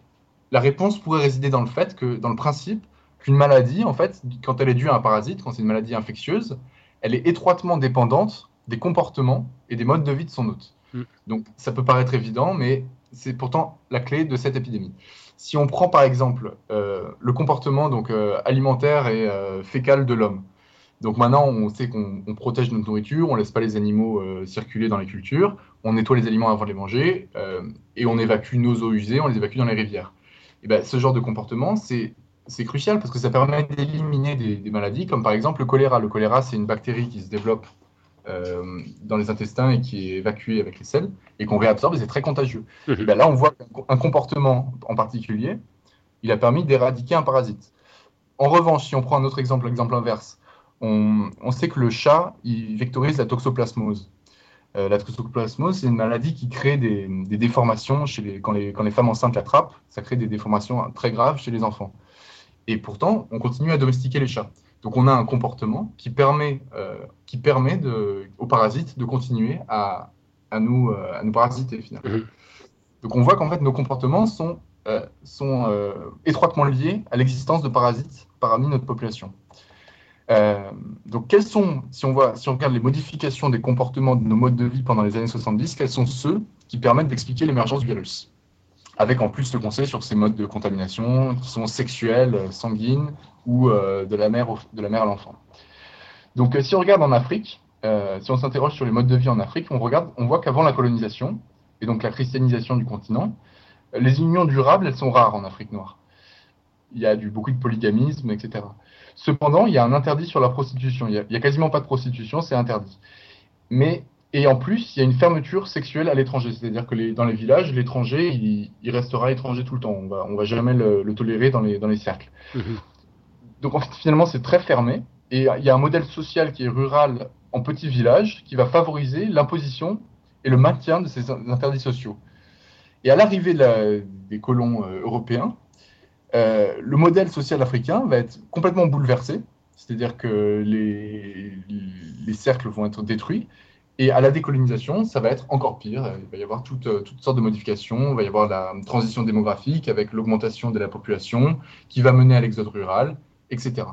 Speaker 3: la réponse pourrait résider dans le fait que, dans le principe, qu'une maladie, en fait, quand elle est due à un parasite, quand c'est une maladie infectieuse, elle est étroitement dépendante des comportements et des modes de vie de son hôte. Mm. Donc ça peut paraître évident, mais c'est pourtant la clé de cette épidémie. Si on prend par exemple euh, le comportement donc, euh, alimentaire et euh, fécal de l'homme, donc maintenant on sait qu'on protège notre nourriture, on laisse pas les animaux circuler dans les cultures, on nettoie les aliments avant de les manger et on évacue nos eaux usées, on les évacue dans les rivières. Et ben, ce genre de comportement, c'est crucial parce que ça permet d'éliminer des, maladies, comme par exemple le choléra. Le choléra, c'est une bactérie qui se développe euh, dans les intestins et qui est évacué avec les selles et qu'on réabsorbe, c'est très contagieux. Et ben là, on voit qu'un comportement en particulier, il a permis d'éradiquer un parasite. En revanche, si on prend un autre exemple, l'exemple inverse, on, sait que le chat, il vectorise la toxoplasmose. Euh, la toxoplasmose, c'est une maladie qui crée des, déformations chez les, quand, les, quand les femmes enceintes l'attrapent, ça crée des déformations très graves chez les enfants. Et pourtant, on continue à domestiquer les chats. Donc on a un comportement qui permet, euh, qui permet de, aux parasites de continuer à, à, nous, euh, à nous parasiter finalement. Mhm. Donc on voit qu'en fait nos comportements sont, euh, sont étroitement liés à l'existence de parasites parmi notre population. donc quels sont, si on, voit, si on regarde les modifications des comportements de nos modes de vie pendant les années 70, quels sont ceux qui permettent d'expliquer l'émergence du virus? Avec en plus le conseil sur ces modes de contamination qui sont sexuels, sanguines ou euh, de, la mère de la mère à l'enfant. Donc euh, si on regarde en Afrique, euh, si on s'interroge sur les modes de vie en Afrique, on, voit qu'avant la colonisation et donc la christianisation du continent, les unions durables, elles sont rares en Afrique noire. Il y a beaucoup de polygamisme, etc. Cependant, il y a un interdit sur la prostitution. Il n'y a, quasiment pas de prostitution, c'est interdit. Mais et en plus, il y a une fermeture sexuelle à l'étranger. C'est-à-dire que dans les villages, l'étranger, il, restera étranger tout le temps. On va, on va jamais le, tolérer dans les, cercles. Mhm. Donc en fait, finalement, c'est très fermé. Et il y a un modèle social qui est rural en petits villages qui va favoriser l'imposition et le maintien de ces interdits sociaux. Et à l'arrivée des colons euh, européens, euh, le modèle social africain va être complètement bouleversé, c'est-à-dire que les, les cercles vont être détruits et à la décolonisation, ça va être encore pire. Il va y avoir euh, toutes sortes de modifications. Il va y avoir la transition démographique avec l'augmentation de la population qui va mener à l'exode rural, etc.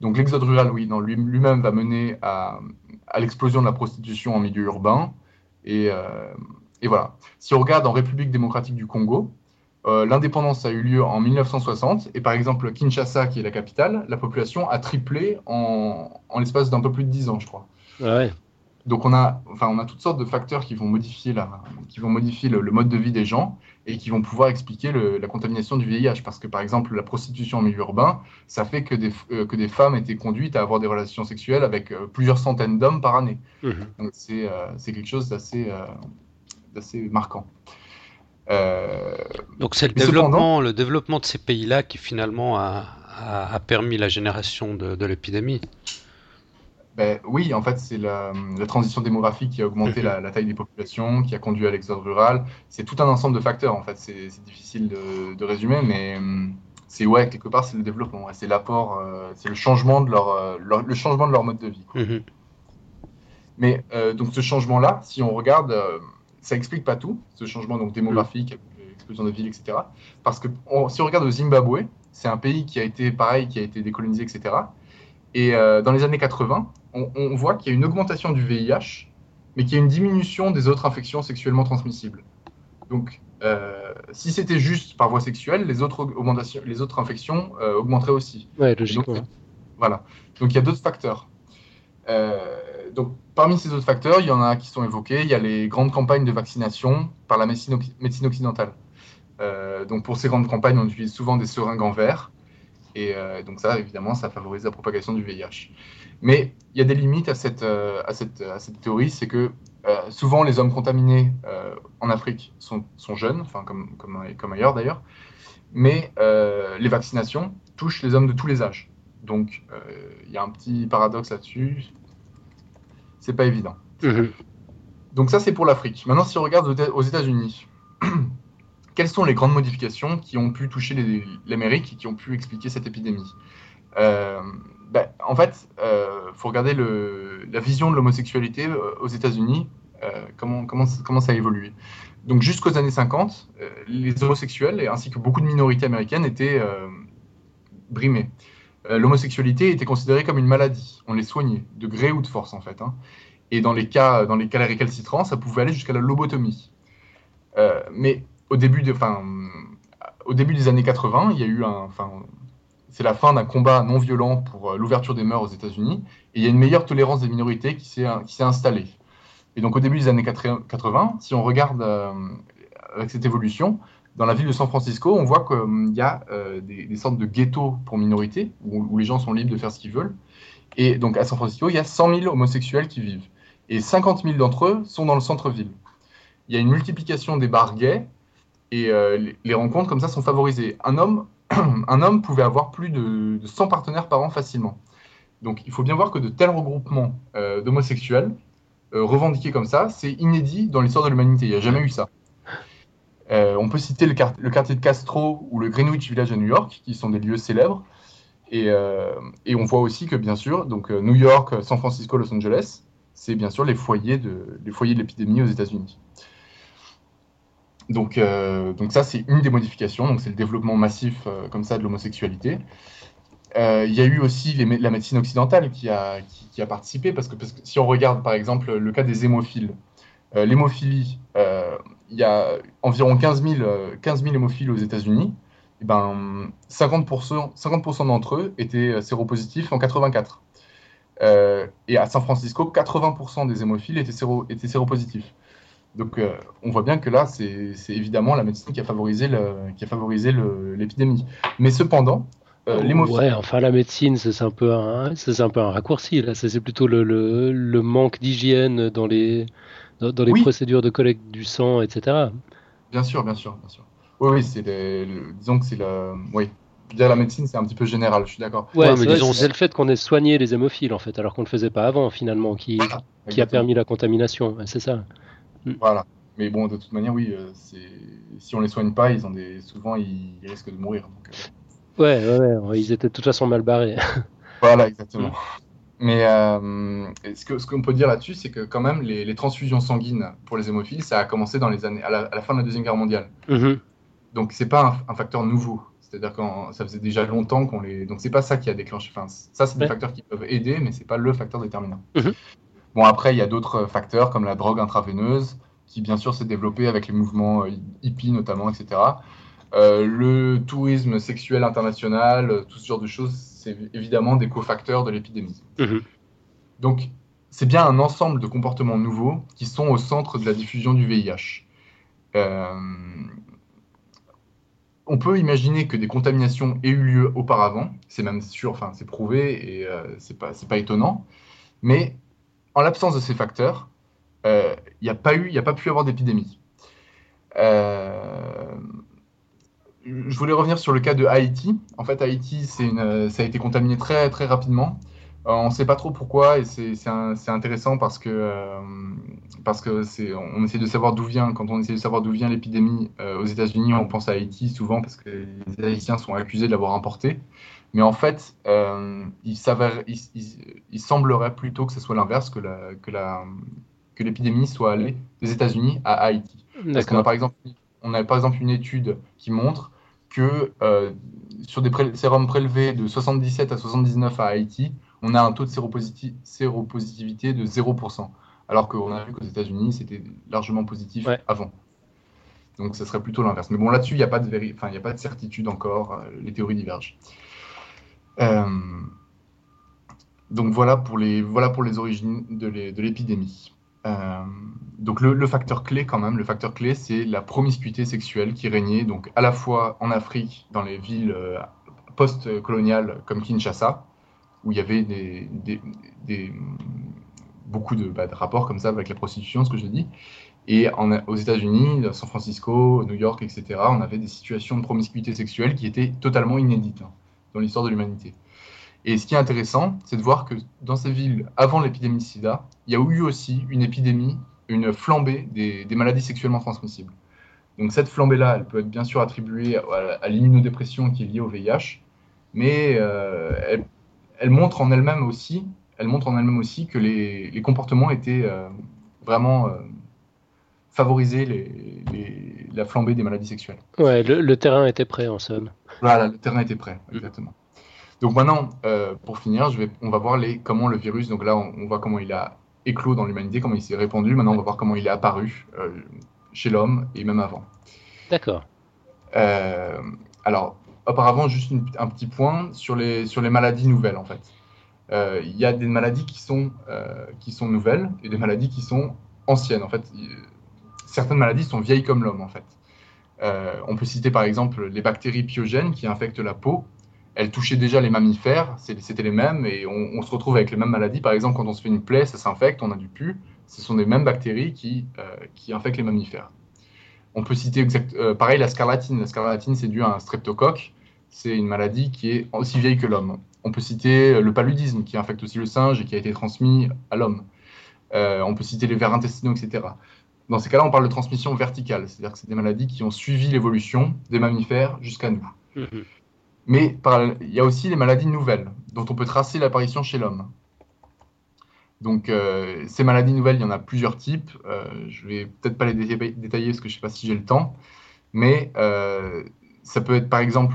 Speaker 3: Donc l'exode rural, oui, lui-même va mener à, l'explosion de la prostitution en milieu urbain. Et, euh, et, voilà. Si on regarde en République démocratique du Congo, euh, l'indépendance a eu lieu en 1960 et par exemple Kinshasa, qui est la capitale, la population a triplé en, l'espace d'un peu plus de 10 ans, je crois.
Speaker 1: Ah.
Speaker 3: Donc on a, enfin, on a toutes sortes de facteurs qui vont modifier, la, qui vont modifier le, mode de vie des gens et qui vont pouvoir expliquer la contamination du VIH. Parce que par exemple, la prostitution en milieu urbain, ça fait que des, euh, que des femmes étaient conduites à avoir des relations sexuelles avec euh, plusieurs centaines d'hommes par année. Mmh. Donc c'est euh, quelque chose d'assez marquant.
Speaker 2: Donc c'est le développement, le développement de ces pays-là qui finalement a, a, permis la génération de, de l'épidémie.
Speaker 3: Ben, Oui, en fait, c'est la, transition démographique qui a augmenté la, taille des populations, qui a conduit à l'exode rural. C'est tout un ensemble de facteurs, en fait. C'est difficile de, résumer, mais hum, c'est ouais, quelque part, c'est le développement. C'est l'apport, euh, c'est le changement de leur, le changement de leur mode de vie. Mhm. Mais donc ce changement-là, si on regarde, ça explique pas tout, ce changement donc démographique, explosion de villes, etc. Parce que si on regarde au Zimbabwe, c'est un pays qui a été pareil, qui a été décolonisé, etc. Et euh, dans les années 80, on, voit qu'il y a une augmentation du VIH, mais qu'il y a une diminution des autres infections sexuellement transmissibles. Donc, euh, si c'était juste par voie sexuelle, les autres, augmentations, les autres infections euh, augmenteraient aussi.
Speaker 1: Ouais, logiquement.
Speaker 3: voilà. Donc, il y a d'autres facteurs. donc, parmi ces autres facteurs, il y en a qui sont évoqués. Il y a les grandes campagnes de vaccination par la médecine, médecine occidentale. Euh, donc pour ces grandes campagnes, on utilise souvent des seringues en verre. Et euh, donc ça, évidemment, ça favorise la propagation du VIH. Mais il y a des limites à cette, euh, à cette, à cette théorie, c'est que souvent les hommes contaminés en Afrique sont, sont jeunes, enfin comme, comme, comme ailleurs d'ailleurs, mais les vaccinations touchent les hommes de tous les âges. Donc il y a un petit paradoxe là-dessus. C'est pas évident. Mhm. Donc ça c'est pour l'Afrique. Maintenant si on regarde aux États-Unis, quelles sont les grandes modifications qui ont pu toucher l'Amérique et qui ont pu expliquer cette épidémie? Euh, ben, En fait, il euh, faut regarder la vision de l'homosexualité euh, aux États-Unis, comment, comment, comment, ça a évolué. Donc jusqu'aux années 50, les homosexuels, ainsi que beaucoup de minorités américaines, étaient brimés. L'homosexualité était considérée comme une maladie. On les soignait, de gré ou de force en fait. Hein. Et dans les cas, dans les cas récalcitrants, ça pouvait aller jusqu'à la lobotomie. mais au début, de, au début des années 80, il y a eu un, c'est la fin d'un combat non violent pour euh, l'ouverture des mœurs aux États-Unis, et il y a une meilleure tolérance des minorités qui s'est, s'est installée. Et donc au début des années 80, si on regarde euh, avec cette évolution, dans la ville de San Francisco, on voit qu'il y a euh, des, sortes de ghettos pour minorités, où, les gens sont libres de faire ce qu'ils veulent. Et donc à San Francisco, il y a 100 000 homosexuels qui vivent. Et 50 000 d'entre eux sont dans le centre-ville. Il y a une multiplication des bars gays, et euh, les rencontres comme ça sont favorisées. Un homme, un homme pouvait avoir plus de, 100 partenaires par an facilement. Donc il faut bien voir que de tels regroupements euh, d'homosexuels euh, revendiqués comme ça, c'est inédit dans l'histoire de l'humanité. Il n'y a jamais eu ça. on peut citer le, quartier de Castro ou le Greenwich Village à New York, qui sont des lieux célèbres. Et, on voit aussi que, bien sûr, donc, New York, San Francisco, Los Angeles, c'est bien sûr les foyers de l'épidémie aux États-Unis. Donc, euh, donc ça, c'est une des modifications. Donc, c'est le développement massif euh, comme ça de l'homosexualité. Euh, il y a eu aussi la médecine occidentale qui a, participé, parce que, si on regarde par exemple le cas des hémophiles, l'hémophilie, il y a environ 15 000, 15 000 hémophiles aux États-Unis. Et ben, 50%, 50 d'entre eux étaient séropositifs en 84. et à San Francisco, 80% des hémophiles étaient, séro, étaient séropositifs. Donc euh, on voit bien que là, c'est évidemment la médecine qui a favorisé l'épidémie. Mais cependant,
Speaker 1: euh, Ouais, enfin la médecine, c'est un peu un, c'est un peu un raccourci là. C'est plutôt le, le, manque d'hygiène dans les dans, les procédures de collecte du sang, etc.
Speaker 3: Bien sûr, bien sûr, bien sûr. Oui, oui, c'est disons que c'est la, oui, dire la médecine, c'est un petit peu général. Je suis d'accord.
Speaker 1: Ouais, mais disons, c'est le fait qu'on ait soigné les hémophiles en fait, alors qu'on ne le faisait pas avant finalement, qui qui a permis la contamination. C'est ça.
Speaker 3: Mm. Voilà. Mais bon, de toute manière, oui, euh, si on les soigne pas, ils ont des... souvent ils, risquent de mourir.
Speaker 1: Euh. Ouais, ouais, ouais, ils étaient de toute façon mal barrés.
Speaker 3: voilà, exactement. Mm. Mais euh, ce qu'on ce qu'on peut dire là-dessus, c'est que quand même, les, transfusions sanguines pour les hémophiles, ça a commencé dans les années, à la, fin de la Deuxième Guerre mondiale. Mm-hmm. Donc, c'est pas un, facteur nouveau. C'est-à-dire que ça faisait déjà longtemps qu'on les. Donc, c'est pas ça qui a déclenché. Enfin, ça, c'est des facteurs qui peuvent aider, mais c'est pas le facteur déterminant. Mm-hmm. Bon, après, il y a d'autres facteurs comme la drogue intraveineuse, qui bien sûr s'est développée avec les mouvements euh, hippies notamment, etc. Euh, le tourisme sexuel international, euh, tout ce genre de choses, c'est évidemment des cofacteurs de l'épidémie. Mhm. Donc, c'est bien un ensemble de comportements nouveaux qui sont au centre de la diffusion du VIH. on peut imaginer que des contaminations aient eu lieu auparavant, c'est même sûr, enfin c'est prouvé et c'est pas, pas étonnant, mais en l'absence de ces facteurs, il euh, n'y a pas pu avoir d'épidémie. Euh, je voulais revenir sur le cas de Haïti. En fait, Haïti, ça a été contaminé très très rapidement on ne sait pas trop pourquoi et c'est intéressant parce que on essaie de savoir d'où vient quand on essaie de savoir d'où vient l'épidémie aux États-Unis on pense à Haïti souvent parce que les Haïtiens sont accusés de l'avoir importé mais en fait il, il, semblerait plutôt que ce soit l'inverse que la que la que l'épidémie soit allée des États-Unis à Haïti. Parce qu'on a par exemple, on a par exemple une étude qui montre que euh, sur des sérums prélevés de 77 à 79 à Haïti, on a un taux de séropositivité de 0%, alors qu'on a vu qu'aux États-Unis, c'était largement positif avant. Donc, ce serait plutôt l'inverse. Mais bon, là-dessus, il n'y a, pas de enfin, a pas de certitude encore. Euh, les théories divergent. Euh, donc, voilà pour, les, voilà pour les origines de l'épidémie. Euh, donc le, facteur clé quand même, le facteur clé, c'est la promiscuité sexuelle qui régnait donc à la fois en Afrique, dans les villes euh, post-coloniales comme Kinshasa, où il y avait beaucoup bah, de, rapports comme ça avec la prostitution, ce que je dis, et aux États-Unis, San Francisco, New York, etc., on avait des situations de promiscuité sexuelle qui étaient totalement inédites dans l'histoire de l'humanité. Et ce qui est intéressant, c'est de voir que dans ces villes, avant l'épidémie de sida, il y a eu aussi une épidémie, une flambée des, maladies sexuellement transmissibles. Donc cette flambée-là, elle peut être bien sûr attribuée à, l'immunodépression qui est liée au VIH, mais euh, elle, montre en elle-même aussi, elle montre en elle-même aussi que les, comportements étaient euh, vraiment euh, favorisés les, la flambée des maladies sexuelles.
Speaker 1: Ouais, le, le, terrain était prêt en somme.
Speaker 3: Voilà, le terrain était prêt, exactement. Donc maintenant, euh, pour finir, je vais, on va voir les, comment le virus, donc là on, voit comment il a éclos dans l'humanité, comment il s'est répandu. Maintenant on va voir comment il est apparu euh, chez l'homme et même avant.
Speaker 1: D'accord.
Speaker 3: Euh, alors, auparavant, juste un petit point sur les, sur les maladies nouvelles en fait. Il y a des maladies qui sont, qui sont nouvelles et des maladies qui sont anciennes. En fait, certaines maladies sont vieilles comme l'homme en fait. on peut citer par exemple les bactéries pyogènes qui infectent la peau elle touchait déjà les mammifères, c'était les mêmes, et on, se retrouve avec les mêmes maladies. Par exemple, quand on se fait une plaie, ça s'infecte, on a du pu, ce sont les mêmes bactéries qui, euh, infectent les mammifères. On peut citer exact, euh, pareil la scarlatine. La scarlatine, c'est dû à un streptocoque. C'est une maladie qui est aussi vieille que l'homme. On peut citer le paludisme, qui infecte aussi le singe et qui a été transmis à l'homme. Euh, on peut citer les vers intestinaux, etc. Dans ces cas-là, on parle de transmission verticale, c'est-à-dire que c'est des maladies qui ont suivi l'évolution des mammifères jusqu'à nous. Mm-hmm. Mais il y a aussi les maladies nouvelles, dont on peut tracer l'apparition chez l'homme. Donc, euh, ces maladies nouvelles, il y en a plusieurs types. Euh, je vais peut-être pas les détailler parce que je ne sais pas si j'ai le temps. Mais euh, ça peut être par exemple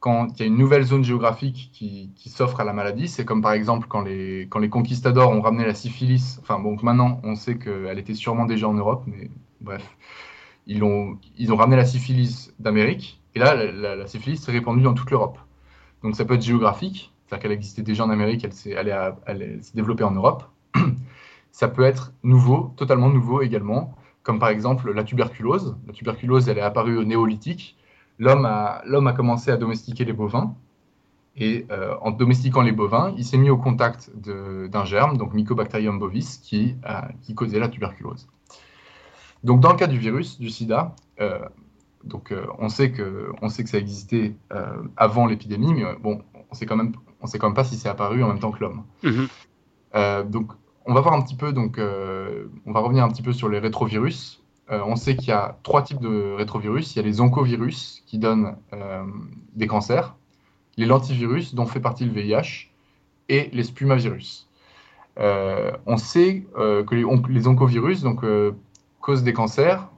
Speaker 3: quand il y a une nouvelle zone géographique qui, s'offre à la maladie. C'est comme par exemple quand les, conquistadors ont ramené la syphilis. Enfin, bon, maintenant, on sait qu'elle était sûrement déjà en Europe, mais bref. Ils ont ramené la syphilis d'Amérique et là, la, syphilis s'est répandue dans toute l'Europe. Donc ça peut être géographique, c'est-à-dire qu'elle existait déjà en Amérique, elle s'est, développée en Europe. ça peut être nouveau, totalement nouveau également, comme par exemple la tuberculose. La tuberculose, elle est apparue au néolithique. L'homme a, l'homme a commencé à domestiquer les bovins. Et euh, en domestiquant les bovins, il s'est mis au contact d'un germe, donc Mycobacterium bovis, qui, qui causait la tuberculose. Donc dans le cas du virus, du sida, euh, donc euh, on, sait que, on sait que ça existait avant l'épidémie, mais bon, on sait quand même, on sait quand même pas si c'est apparu en même temps que l'homme. Mhm. donc on va voir un petit peu, donc on va revenir un petit peu sur les rétrovirus. On sait qu'il y a trois types de rétrovirus. Il y a les oncovirus qui donnent des cancers, les lentivirus dont fait partie le VIH et les spumavirus. on sait que les, les, oncovirus donc, causent des cancers.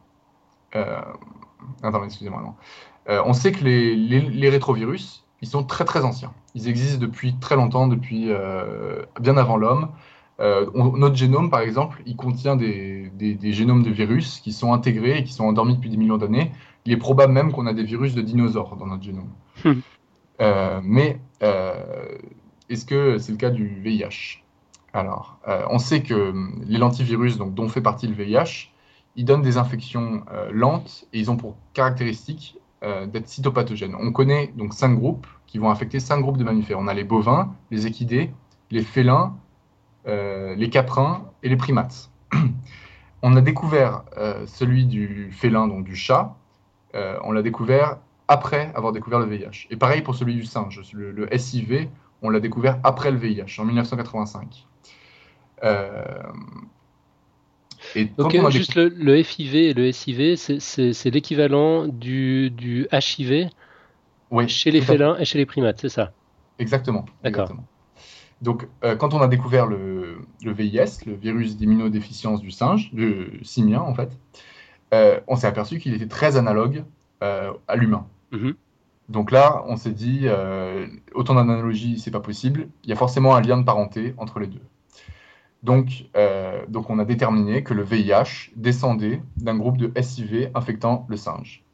Speaker 3: Euh, on sait que les, rétrovirus, ils sont très très anciens. Ils existent depuis très longtemps, depuis euh, bien avant l'homme. Euh, notre génome, par exemple, il contient des, génomes de virus qui sont intégrés et qui sont endormis depuis des millions d'années. Il est probable même qu'on a des virus de dinosaures dans notre génome. Hmm. mais est-ce que c'est le cas du VIH Alors, on sait que les lentivirus, donc, dont fait partie le VIH, ils donnent des infections euh, lentes et ils ont pour caractéristique euh, d'être cytopathogènes. On connaît donc cinq groupes qui vont affecter cinq groupes de mammifères. On a les bovins, les équidés, les félins, euh, les caprins et les primates. on a découvert celui du félin, donc du chat, on l'a découvert après avoir découvert le VIH. Et pareil pour celui du singe, le, SIV, on l'a découvert après le VIH, en 1985. Euh,
Speaker 1: et Donc, euh, juste le, FIV et le SIV, c'est l'équivalent du, du HIV chez les félins et chez les primates, c'est ça?
Speaker 3: Exactement. D'accord. Donc, euh, quand on a découvert le, le, VIS, le virus d'immunodéficience du singe, du simien en fait, on s'est aperçu qu'il était très analogue à l'humain. Mhm. Donc là, on s'est dit, euh, autant d'analogies, c'est pas possible. Il y a forcément un lien de parenté entre les deux. Donc, euh, donc on a déterminé que le VIH descendait d'un groupe de SIV infectant le singe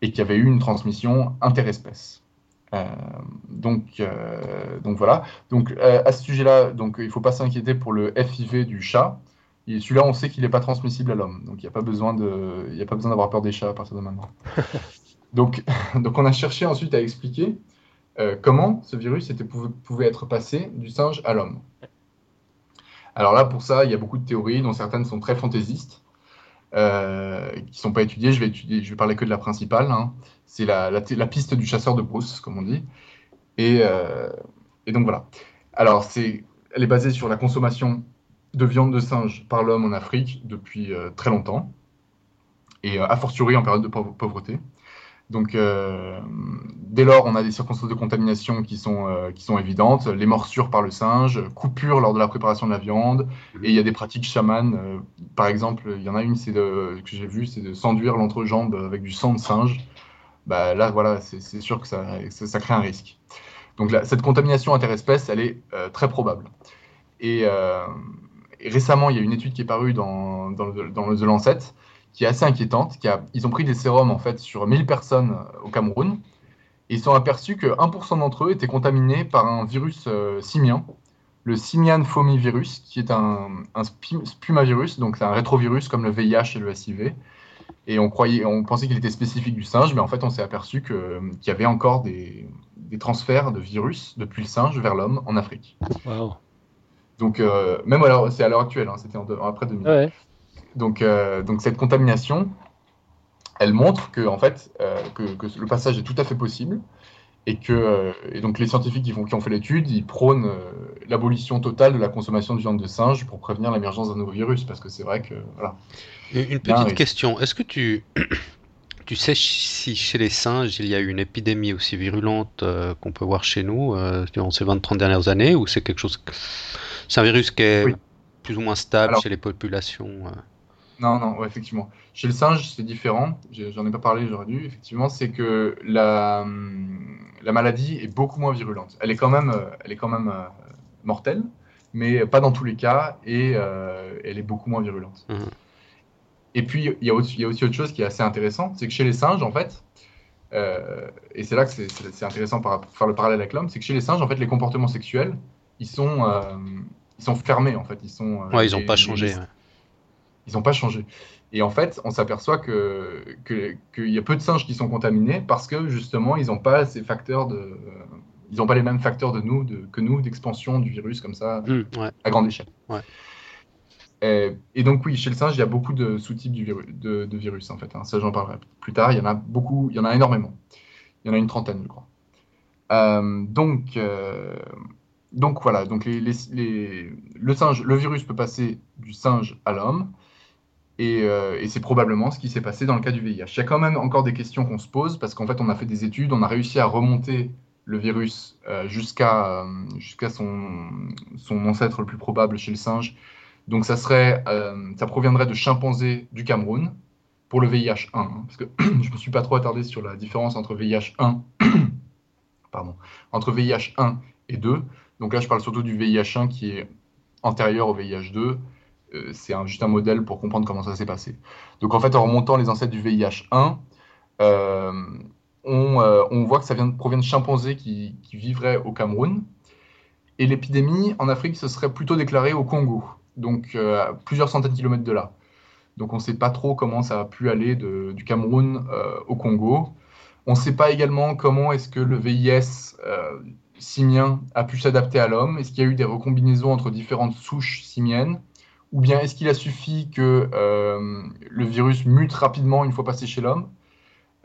Speaker 3: et qu'il y avait eu une transmission interespèce. Euh, donc, donc voilà. Donc à ce sujet-là, donc il faut pas s'inquiéter pour le FIV du chat. Celui-là, on sait qu'il n'est pas transmissible à l'homme, donc il n'y a pas besoin de, il a pas besoin d'avoir peur des chats à partir de maintenant. Donc, donc on a cherché ensuite à expliquer euh, comment ce virus était, pouvait, être passé du singe à l'homme. Alors là, pour ça, il y a beaucoup de théories, dont certaines sont très fantaisistes, euh, qui ne sont pas étudiées. Je vais, étudier, je vais parler que de la principale. Hein. C'est la, la, piste du chasseur de brousse, comme on dit. Et, euh, et donc voilà. Alors, c'est, elle est basée sur la consommation de viande de singe par l'homme en Afrique depuis très longtemps, et a fortiori en période de pauvreté. Donc, euh, dès lors, on a des circonstances de contamination qui sont, euh, qui sont évidentes, les morsures par le singe, coupures lors de la préparation de la viande, et il y a des pratiques chamanes. Euh, par exemple, il y en a une c'est que j'ai vue, c'est de s'enduire l'entrejambe avec du sang de singe. Bah, là, voilà, c'est sûr que ça, crée un risque. Donc, cette contamination interespèce, elle est très probable. Et, récemment, il y a une étude qui est parue dans, le The Lancet qui est assez inquiétante. Ils ont pris des sérums en fait sur 1000 personnes euh, au Cameroun et ils sont aperçus que 1% d'entre eux étaient contaminés par un virus euh, simien, le simian fomivirus, qui est un, un spumavirus, donc c'est un rétrovirus comme le VIH et le SIV. Et on, croyait, on pensait qu'il était spécifique du singe, mais en fait on s'est aperçu qu'il y avait encore des, des, transferts de virus depuis le singe vers l'homme en Afrique. Donc euh, même alors c'est à l'heure actuelle, hein, c'était après 2000. Ouais. Donc, euh, donc cette contamination, elle montre que, en fait, euh, que, le passage est tout à fait possible et que euh, et donc les scientifiques qui, qui ont fait l'étude, ils prônent l'abolition totale de la consommation de viande de singe pour prévenir l'émergence d'un nouveau virus, parce que c'est vrai que voilà.
Speaker 2: une petite question, est-ce que tu tu sais si chez les singes il y a eu une épidémie aussi virulente qu'on peut voir chez nous durant ces 20-30 dernières années, ou c'est quelque chose, c'est un virus qui est plus ou moins stable chez les populations
Speaker 3: non, non, effectivement. Chez le singe, c'est différent. J'en ai pas parlé, j'aurais dû. Effectivement, c'est que la, hum, la maladie est beaucoup moins virulente. Elle est quand même, euh, elle est quand même euh, mortelle, mais pas dans tous les cas, et euh, elle est beaucoup moins virulente. Mmh. Et puis, il y, a aussi, il y, a aussi autre chose qui est assez intéressant, c'est que chez les singes, en fait, et c'est là que c'est intéressant pour faire le parallèle avec l'homme, c'est que chez les singes, en fait, les comportements sexuels, ils sont, ils sont fermés, en fait. Ils sont.
Speaker 2: ouais, ils n'ont pas changé.
Speaker 3: Ils n'ont pas changé. Et en fait, on s'aperçoit que qu'il y a peu de singes qui sont contaminés parce que justement, ils n'ont pas ces facteurs de, ils n'ont pas les mêmes facteurs de nous, de, que nous, d'expansion du virus comme ça mmh, à grande échelle. Et, donc oui, chez le singe, il y a beaucoup de sous-types de, de, virus en fait. Hein. Ça, j'en parlerai plus tard. Il y en a beaucoup, il y en a énormément. Il y en a une trentaine, je crois. Euh, donc, euh, donc voilà. Donc les, les, le singe, le virus peut passer du singe à l'homme. Euh, et, c'est probablement ce qui s'est passé dans le cas du VIH. Il y a quand même encore des questions qu'on se pose parce qu'en fait, on a fait des études, on a réussi à remonter le virus euh, jusqu'à euh, son, ancêtre le plus probable chez le singe. Donc ça serait, ça proviendrait de chimpanzés du Cameroun pour le VIH 1, hein, parce que je me suis pas trop attardé sur la différence entre VIH 1, pardon, entre VIH 1 et 2. Donc là, je parle surtout du VIH 1 qui est antérieur au VIH 2 euh, c'est juste un modèle pour comprendre comment ça s'est passé. Donc en fait, en remontant les ancêtres du VIH1, euh, euh, on, voit que ça vient, provient de chimpanzés qui, vivraient au Cameroun. Et l'épidémie en Afrique se serait plutôt déclarée au Congo, donc à plusieurs centaines de kilomètres de là. Donc on ne sait pas trop comment ça a pu aller du Cameroun au Congo. On ne sait pas également comment est-ce que le VIS simien a pu s'adapter à l'homme. Est-ce qu'il y a eu des recombinaisons entre différentes souches simiennes? Ou bien est-ce qu'il a suffi que euh, le virus mute rapidement une fois passé chez l'homme?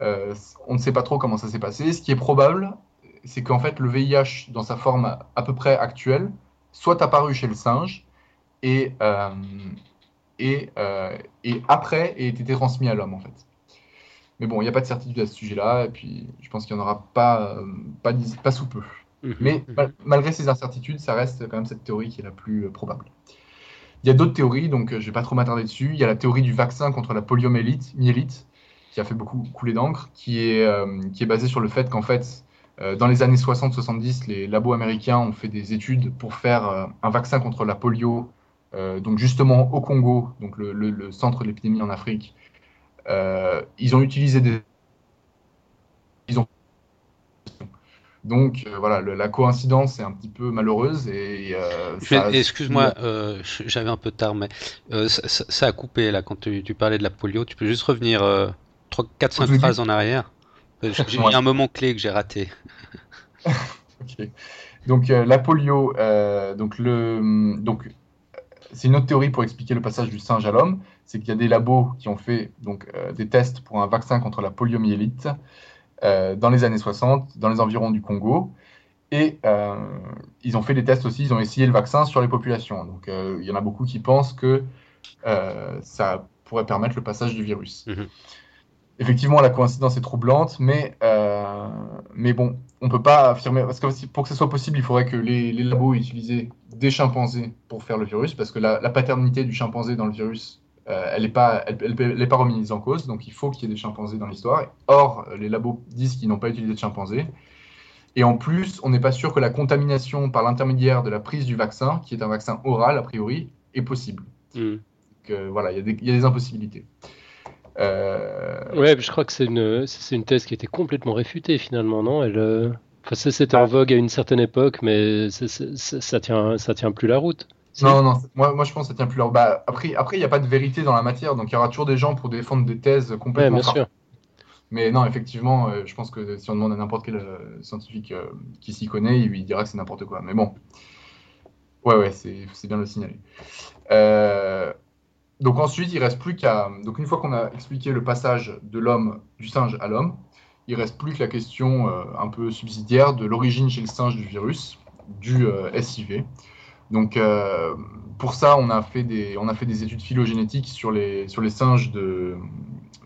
Speaker 3: Euh, On ne sait pas trop comment ça s'est passé. Ce qui est probable, c'est qu'en fait, le VIH, dans sa forme à peu près actuelle, soit apparu chez le singe et, euh, et, et après ait été transmis à l'homme, en fait. Mais bon, il n'y a pas de certitude à ce sujet-là, et puis je pense qu'il n'y en aura pas, pas, pas sous peu. Mhm. Mais malgré ces incertitudes, ça reste quand même cette théorie qui est la plus probable. Il y a d'autres théories, donc je ne vais pas trop m'attarder dessus. Il y a la théorie du vaccin contre la poliomyélite, qui a fait beaucoup couler d'encre, qui, est qui est basée sur le fait qu'en fait, euh, dans les années 60-70, les labos américains ont fait des études pour faire euh, un vaccin contre la polio, euh, donc justement au Congo, donc le, centre de l'épidémie en Afrique. ils ont utilisé des. Ils ont... Donc voilà, la coïncidence est un petit peu malheureuse et.
Speaker 2: Excuse-moi, j'avais un peu tard, mais ça, a coupé là quand tu, parlais de la polio. Tu peux juste revenir 4-5 phrases en arrière j'ai un moment clé que j'ai raté.
Speaker 3: Donc euh, la polio, euh, donc le, donc c'est une autre théorie pour expliquer le passage du singe à l'homme, c'est qu'il y a des labos qui ont fait donc euh, des tests pour un vaccin contre la poliomyélite dans les années 60, dans les environs du Congo, et ils ont fait des tests aussi, ils ont essayé le vaccin sur les populations. Donc il y en a beaucoup qui pensent que ça pourrait permettre le passage du virus. Mhm effectivement, la coïncidence est troublante, mais, euh, mais bon, on ne peut pas affirmer. Parce que pour que ce soit possible, il faudrait que les, labos aient utilisé des chimpanzés pour faire le virus, parce que la, paternité du chimpanzé dans le virus, euh, elle n'est pas, elle, pas remise en cause, donc il faut qu'il y ait des chimpanzés dans l'histoire. Or, les labos disent qu'ils n'ont pas utilisé de chimpanzés. Et en plus, on n'est pas sûr que la contamination par l'intermédiaire de la prise du vaccin, qui est un vaccin oral a priori, est possible. Mm. Donc, voilà, il y, y, a des impossibilités.
Speaker 1: Euh... Ouais, je crois que c'est une, une thèse qui a été complètement réfutée finalement, non? Elle, euh, enfin, c'était en ah. vogue à une certaine époque, mais ça tient, ça tient plus la route.
Speaker 3: Non, non, moi, moi je pense que ça tient plus route. Bah, après, après, il n'y a pas de vérité dans la matière, donc il y aura toujours des gens pour défendre des thèses complètement.
Speaker 1: Ouais, bien sûr.
Speaker 3: Mais non, effectivement, euh, je pense que si on demande à n'importe quel euh, scientifique qui s'y connaît, il, il dira que c'est n'importe quoi. Mais bon, ouais, ouais, c'est bien de le signaler. Euh, donc ensuite, il reste plus qu'à. Donc une fois qu'on a expliqué le passage de l'homme, du singe à l'homme, il reste plus que la question euh, un peu subsidiaire de l'origine chez le singe du virus, du euh, SIV. Donc euh, pour ça, on a fait des, on a fait des études phylogénétiques sur les, sur les singes de,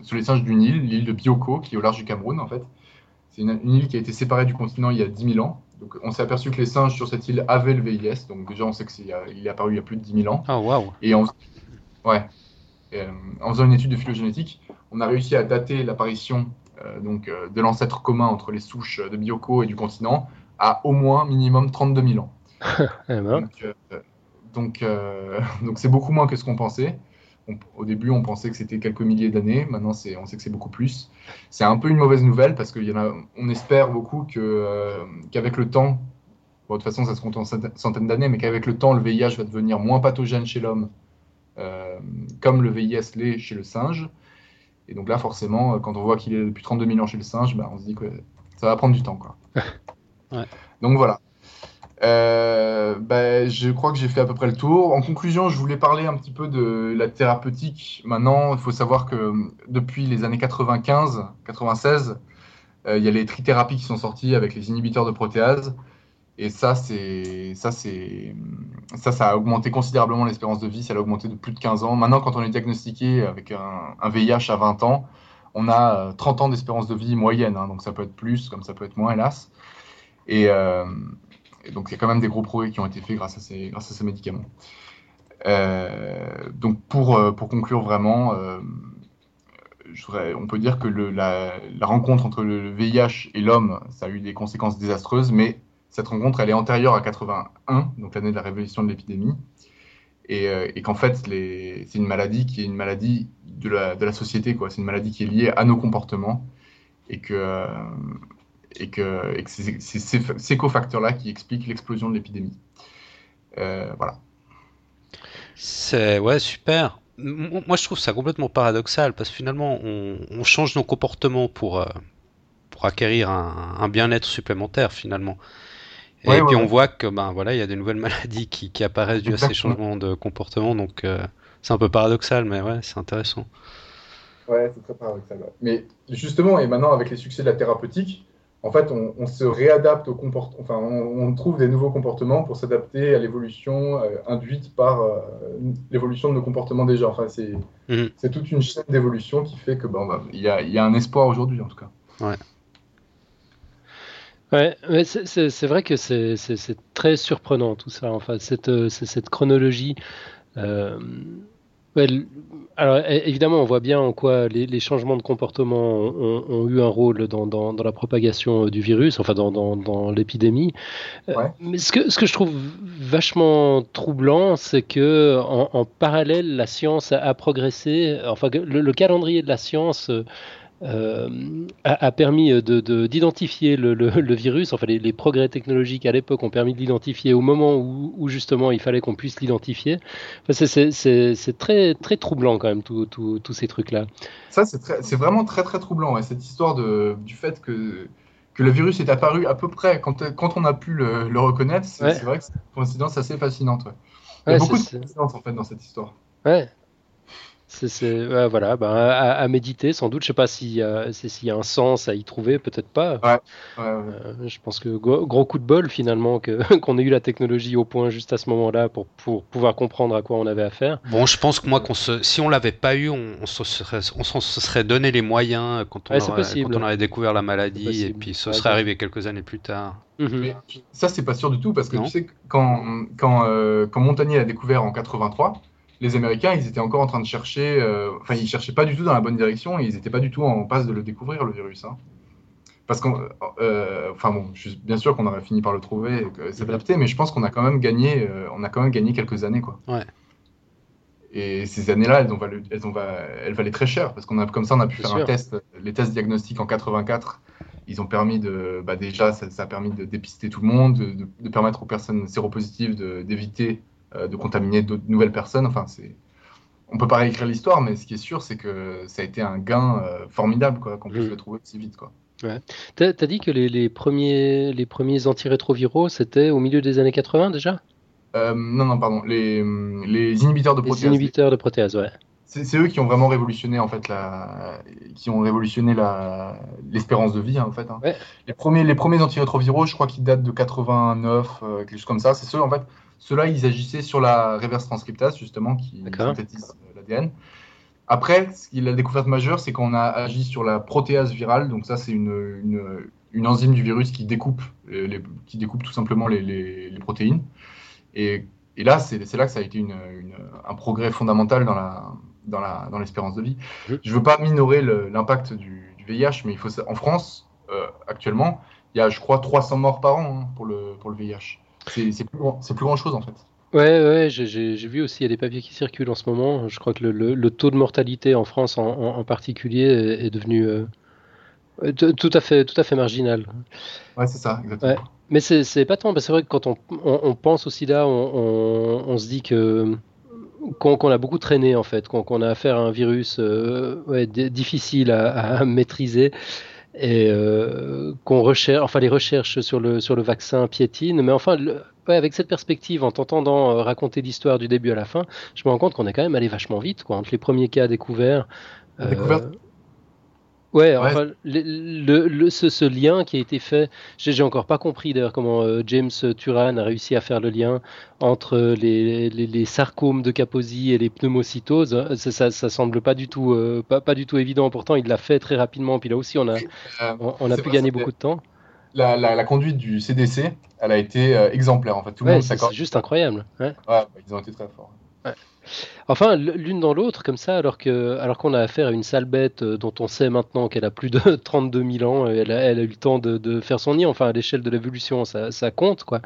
Speaker 3: sur les singes d'une île, l'île de Bioko, qui est au large du Cameroun en fait. C'est une, île qui a été séparée du continent il y a 10 000 ans. Donc on s'est aperçu que les singes sur cette île avaient le VIS. Donc déjà, on sait qu'il est apparu il y a plus de 10 000 ans.
Speaker 2: Ah, waouh
Speaker 3: Et on, Ouais. Euh, en faisant une étude de phylogénétique, on a réussi à dater l'apparition euh, donc, euh, de l'ancêtre commun entre les souches de Bioko et du continent à au moins minimum 32 000 ans. Eh ben. Donc, donc, c'est beaucoup moins que ce qu'on pensait. au début, on pensait que c'était quelques milliers d'années. Maintenant, on sait que c'est beaucoup plus. C'est un peu une mauvaise nouvelle parce qu'on espère beaucoup qu'avec le temps, de toute façon, ça se compte en centaines d'années, mais qu'avec le temps, le VIH va devenir moins pathogène chez l'homme euh, comme le VIS l'est chez le singe. Et donc là, forcément, quand on voit qu'il est depuis 32 000 ans chez le singe, bah, on se dit que ça va prendre du temps. Quoi. Donc voilà. Euh, bah, je crois que j'ai fait à peu près le tour. En conclusion, je voulais parler un petit peu de la thérapeutique. Maintenant, il faut savoir que depuis les années 95, 96, euh, il y a les trithérapies qui sont sorties avec les inhibiteurs de protéase. Et ça, ça, c'est ça, ça a augmenté considérablement l'espérance de vie. Ça a augmenté de plus de 15 ans. Maintenant, quand on est diagnostiqué avec un, VIH à 20 ans, on a 30 euh, ans d'espérance de vie moyenne. Hein. donc ça peut être plus, comme ça peut être moins, hélas. Euh, donc il y a quand même des gros progrès qui ont été faits grâce à ces, médicaments. Euh, donc pour, pour conclure vraiment, on peut dire que la, rencontre entre le VIH et l'homme, ça a eu des conséquences désastreuses, mais cette rencontre, elle est antérieure à 81, donc l'année de la révolution de l'épidémie, et, euh, qu'en fait, c'est une maladie qui est une maladie de la, société. C'est une maladie qui est liée à nos comportements, et que, euh, et que, c'est ces cofacteurs-là qui expliquent l'explosion de l'épidémie. Euh, voilà.
Speaker 2: C'est ouais super. Moi, je trouve ça complètement paradoxal parce que finalement, on, change nos comportements pour, pour acquérir un, un bien-être supplémentaire finalement. Et puis on voit que ben voilà, il y a des nouvelles maladies qui, qui apparaissent dû à ces changements de comportement, donc euh, c'est un peu paradoxal, mais ouais, c'est intéressant.
Speaker 3: Ouais, c'est très paradoxal. Mais justement, et maintenant avec les succès de la thérapeutique, en fait, on, se réadapte au comportement, enfin, on, trouve des nouveaux comportements pour s'adapter à l'évolution euh, induite par euh, l'évolution de nos comportements déjà. Enfin, mhm. c'est toute une chaîne d'évolution qui fait que bon, bah, il y, a, y, a, un espoir aujourd'hui, en tout cas.
Speaker 2: Ouais.
Speaker 1: Ouais, c'est vrai que c'est très surprenant tout ça. Enfin, cette, euh, cette chronologie. Euh, alors évidemment, on voit bien en quoi les, changements de comportement ont, eu un rôle dans, la propagation euh, du virus, enfin dans, l'épidémie. Euh, mais ce que, ce que je trouve vachement troublant, c'est que en, parallèle, la science a, progressé. Enfin, le, calendrier de la science euh, a, permis d'identifier de, le, le, virus. Enfin, les, progrès technologiques à l'époque ont permis de l'identifier au moment où, justement il fallait qu'on puisse l'identifier. Enfin, c'est très, très troublant quand même, tous ces trucs-là.
Speaker 3: Ça, c'est vraiment très, très troublant. cette histoire de, du fait que, que le virus est apparu à peu près quand, quand on a pu le, reconnaître, c'est vrai que c'est une coïncidence assez fascinante. Il y a beaucoup de coïncidences en fait dans cette histoire.
Speaker 1: Ouais, c'est voilà, bah, à, méditer sans doute. Je sais pas s'il y, a, s'il y a un sens à y trouver, peut-être pas.
Speaker 3: Euh,
Speaker 1: je pense que gros, coup de bol finalement que, qu'on ait eu la technologie au point juste à ce moment-là pour, pour pouvoir comprendre à quoi on avait affaire.
Speaker 2: Bon, je pense que moi, qu'on se, si on l'avait pas eu, on, se serait, on se serait donné les moyens quand on, aurait, quand on avait découvert la maladie et puis ce serait arrivé quelques années plus tard.
Speaker 3: Mhm. ça, c'est pas sûr du tout parce que tu sais, quand, quand, euh, quand Montagnier a découvert en 83, les Américains, ils étaient encore en train de chercher, euh, enfin, ils cherchaient pas du tout dans la bonne direction et ils n'étaient pas du tout en passe de le découvrir, le virus. Hein. Parce qu'on, euh, enfin bon, je suis bien sûr qu'on aurait fini par le trouver et s'adapter, mais je pense qu'on a quand même gagné, euh, on a quand même gagné quelques années, quoi.
Speaker 2: Ouais.
Speaker 3: Et ces années-là, elles, ont elles, ont elles valaient très cher parce qu'on a, comme ça, on a pu faire un test, les tests diagnostiques en 84. Ils ont permis de, bah déjà, ça, a permis de dépister tout le monde, de, de permettre aux personnes séropositives d'éviter euh, de contaminer d'autres nouvelles personnes. Enfin, c'est on peut pas réécrire l'histoire, mais ce qui est sûr, c'est que ça a été un gain euh, formidable, qu'on puisse mmh. le trouver aussi vite, quoi.
Speaker 1: Ouais. Tu as, dit que les, premiers, les premiers antirétroviraux, c'était au milieu des années 80 déjà?
Speaker 3: Euh, Non, non, pardon. Les, les inhibiteurs de protéases.
Speaker 1: Les inhibiteurs de protéases, ouais.
Speaker 3: C'est eux qui ont vraiment révolutionné en fait la, qui ont révolutionné la l'espérance de vie hein, en fait. Hein. Les premiers les premiers antirétroviraux, je crois qu'ils datent de 89, quelque chose comme ça. C'est ceux en fait ceux-là, ils agissaient sur la reverse transcriptase, justement, qui synthétise euh, l'ADN. Après, la découverte majeure, c'est qu'on a agi sur la protéase virale. Donc ça, c'est une, une, enzyme du virus qui découpe, les, qui découpe tout simplement les, les, protéines. Et, et là, c'est là que ça a été une, un progrès fondamental dans la dans la dans l'espérance de vie. Je ne veux pas minorer l'impact du, du, VIH, mais il faut en France euh, actuellement, il y a, je crois, 300 morts par an hein, pour le pour le VIH. C'est plus, grand, plus grand chose en fait.
Speaker 1: Ouais, ouais, j'ai vu aussi, il y a des papiers qui circulent en ce moment. Je crois que le, le, taux de mortalité en France en, en, particulier est, devenu euh, tout, à fait, tout à fait marginal.
Speaker 3: Ouais, c'est ça, exactement. Ouais.
Speaker 1: Mais c'est pas tant, c'est vrai que quand on, on, pense aussi là, on, se dit que qu'on a beaucoup traîné en fait, qu'on a affaire à un virus euh, ouais, difficile à, à maîtriser et euh, qu'on recherche, enfin les recherches sur le sur le vaccin piétinent, mais enfin avec cette perspective, en t'entendant euh, raconter l'histoire du début à la fin, je me rends compte qu'on est quand même allé vachement vite, quoi, entre les premiers cas découverts.
Speaker 3: Euh,
Speaker 1: Ouais, enfin, le, le, ce, lien qui a été fait, j'ai encore pas compris d'ailleurs comment euh, James Turan a réussi à faire le lien entre les, les, les sarcomes de Kaposi et les pneumocytoses. Hein, ça, ça, semble pas du tout, euh, pas, pas, du tout évident. Pourtant, il l'a fait très rapidement. Puis là aussi, on a, euh, on, a pu gagner beaucoup de temps.
Speaker 3: La, la, la, conduite du CDC, elle a été exemplaire en fait.
Speaker 1: Tout le monde C'est juste incroyable.
Speaker 3: Ouais. ils ont été très forts.
Speaker 1: Enfin, l'une dans l'autre, comme ça, alors que, alors qu'on a affaire à une sale bête euh, dont on sait maintenant qu'elle a plus de 32 000 ans, elle a, elle a eu le temps de, faire son nid. Enfin, à l'échelle de l'évolution, ça, compte, quoi.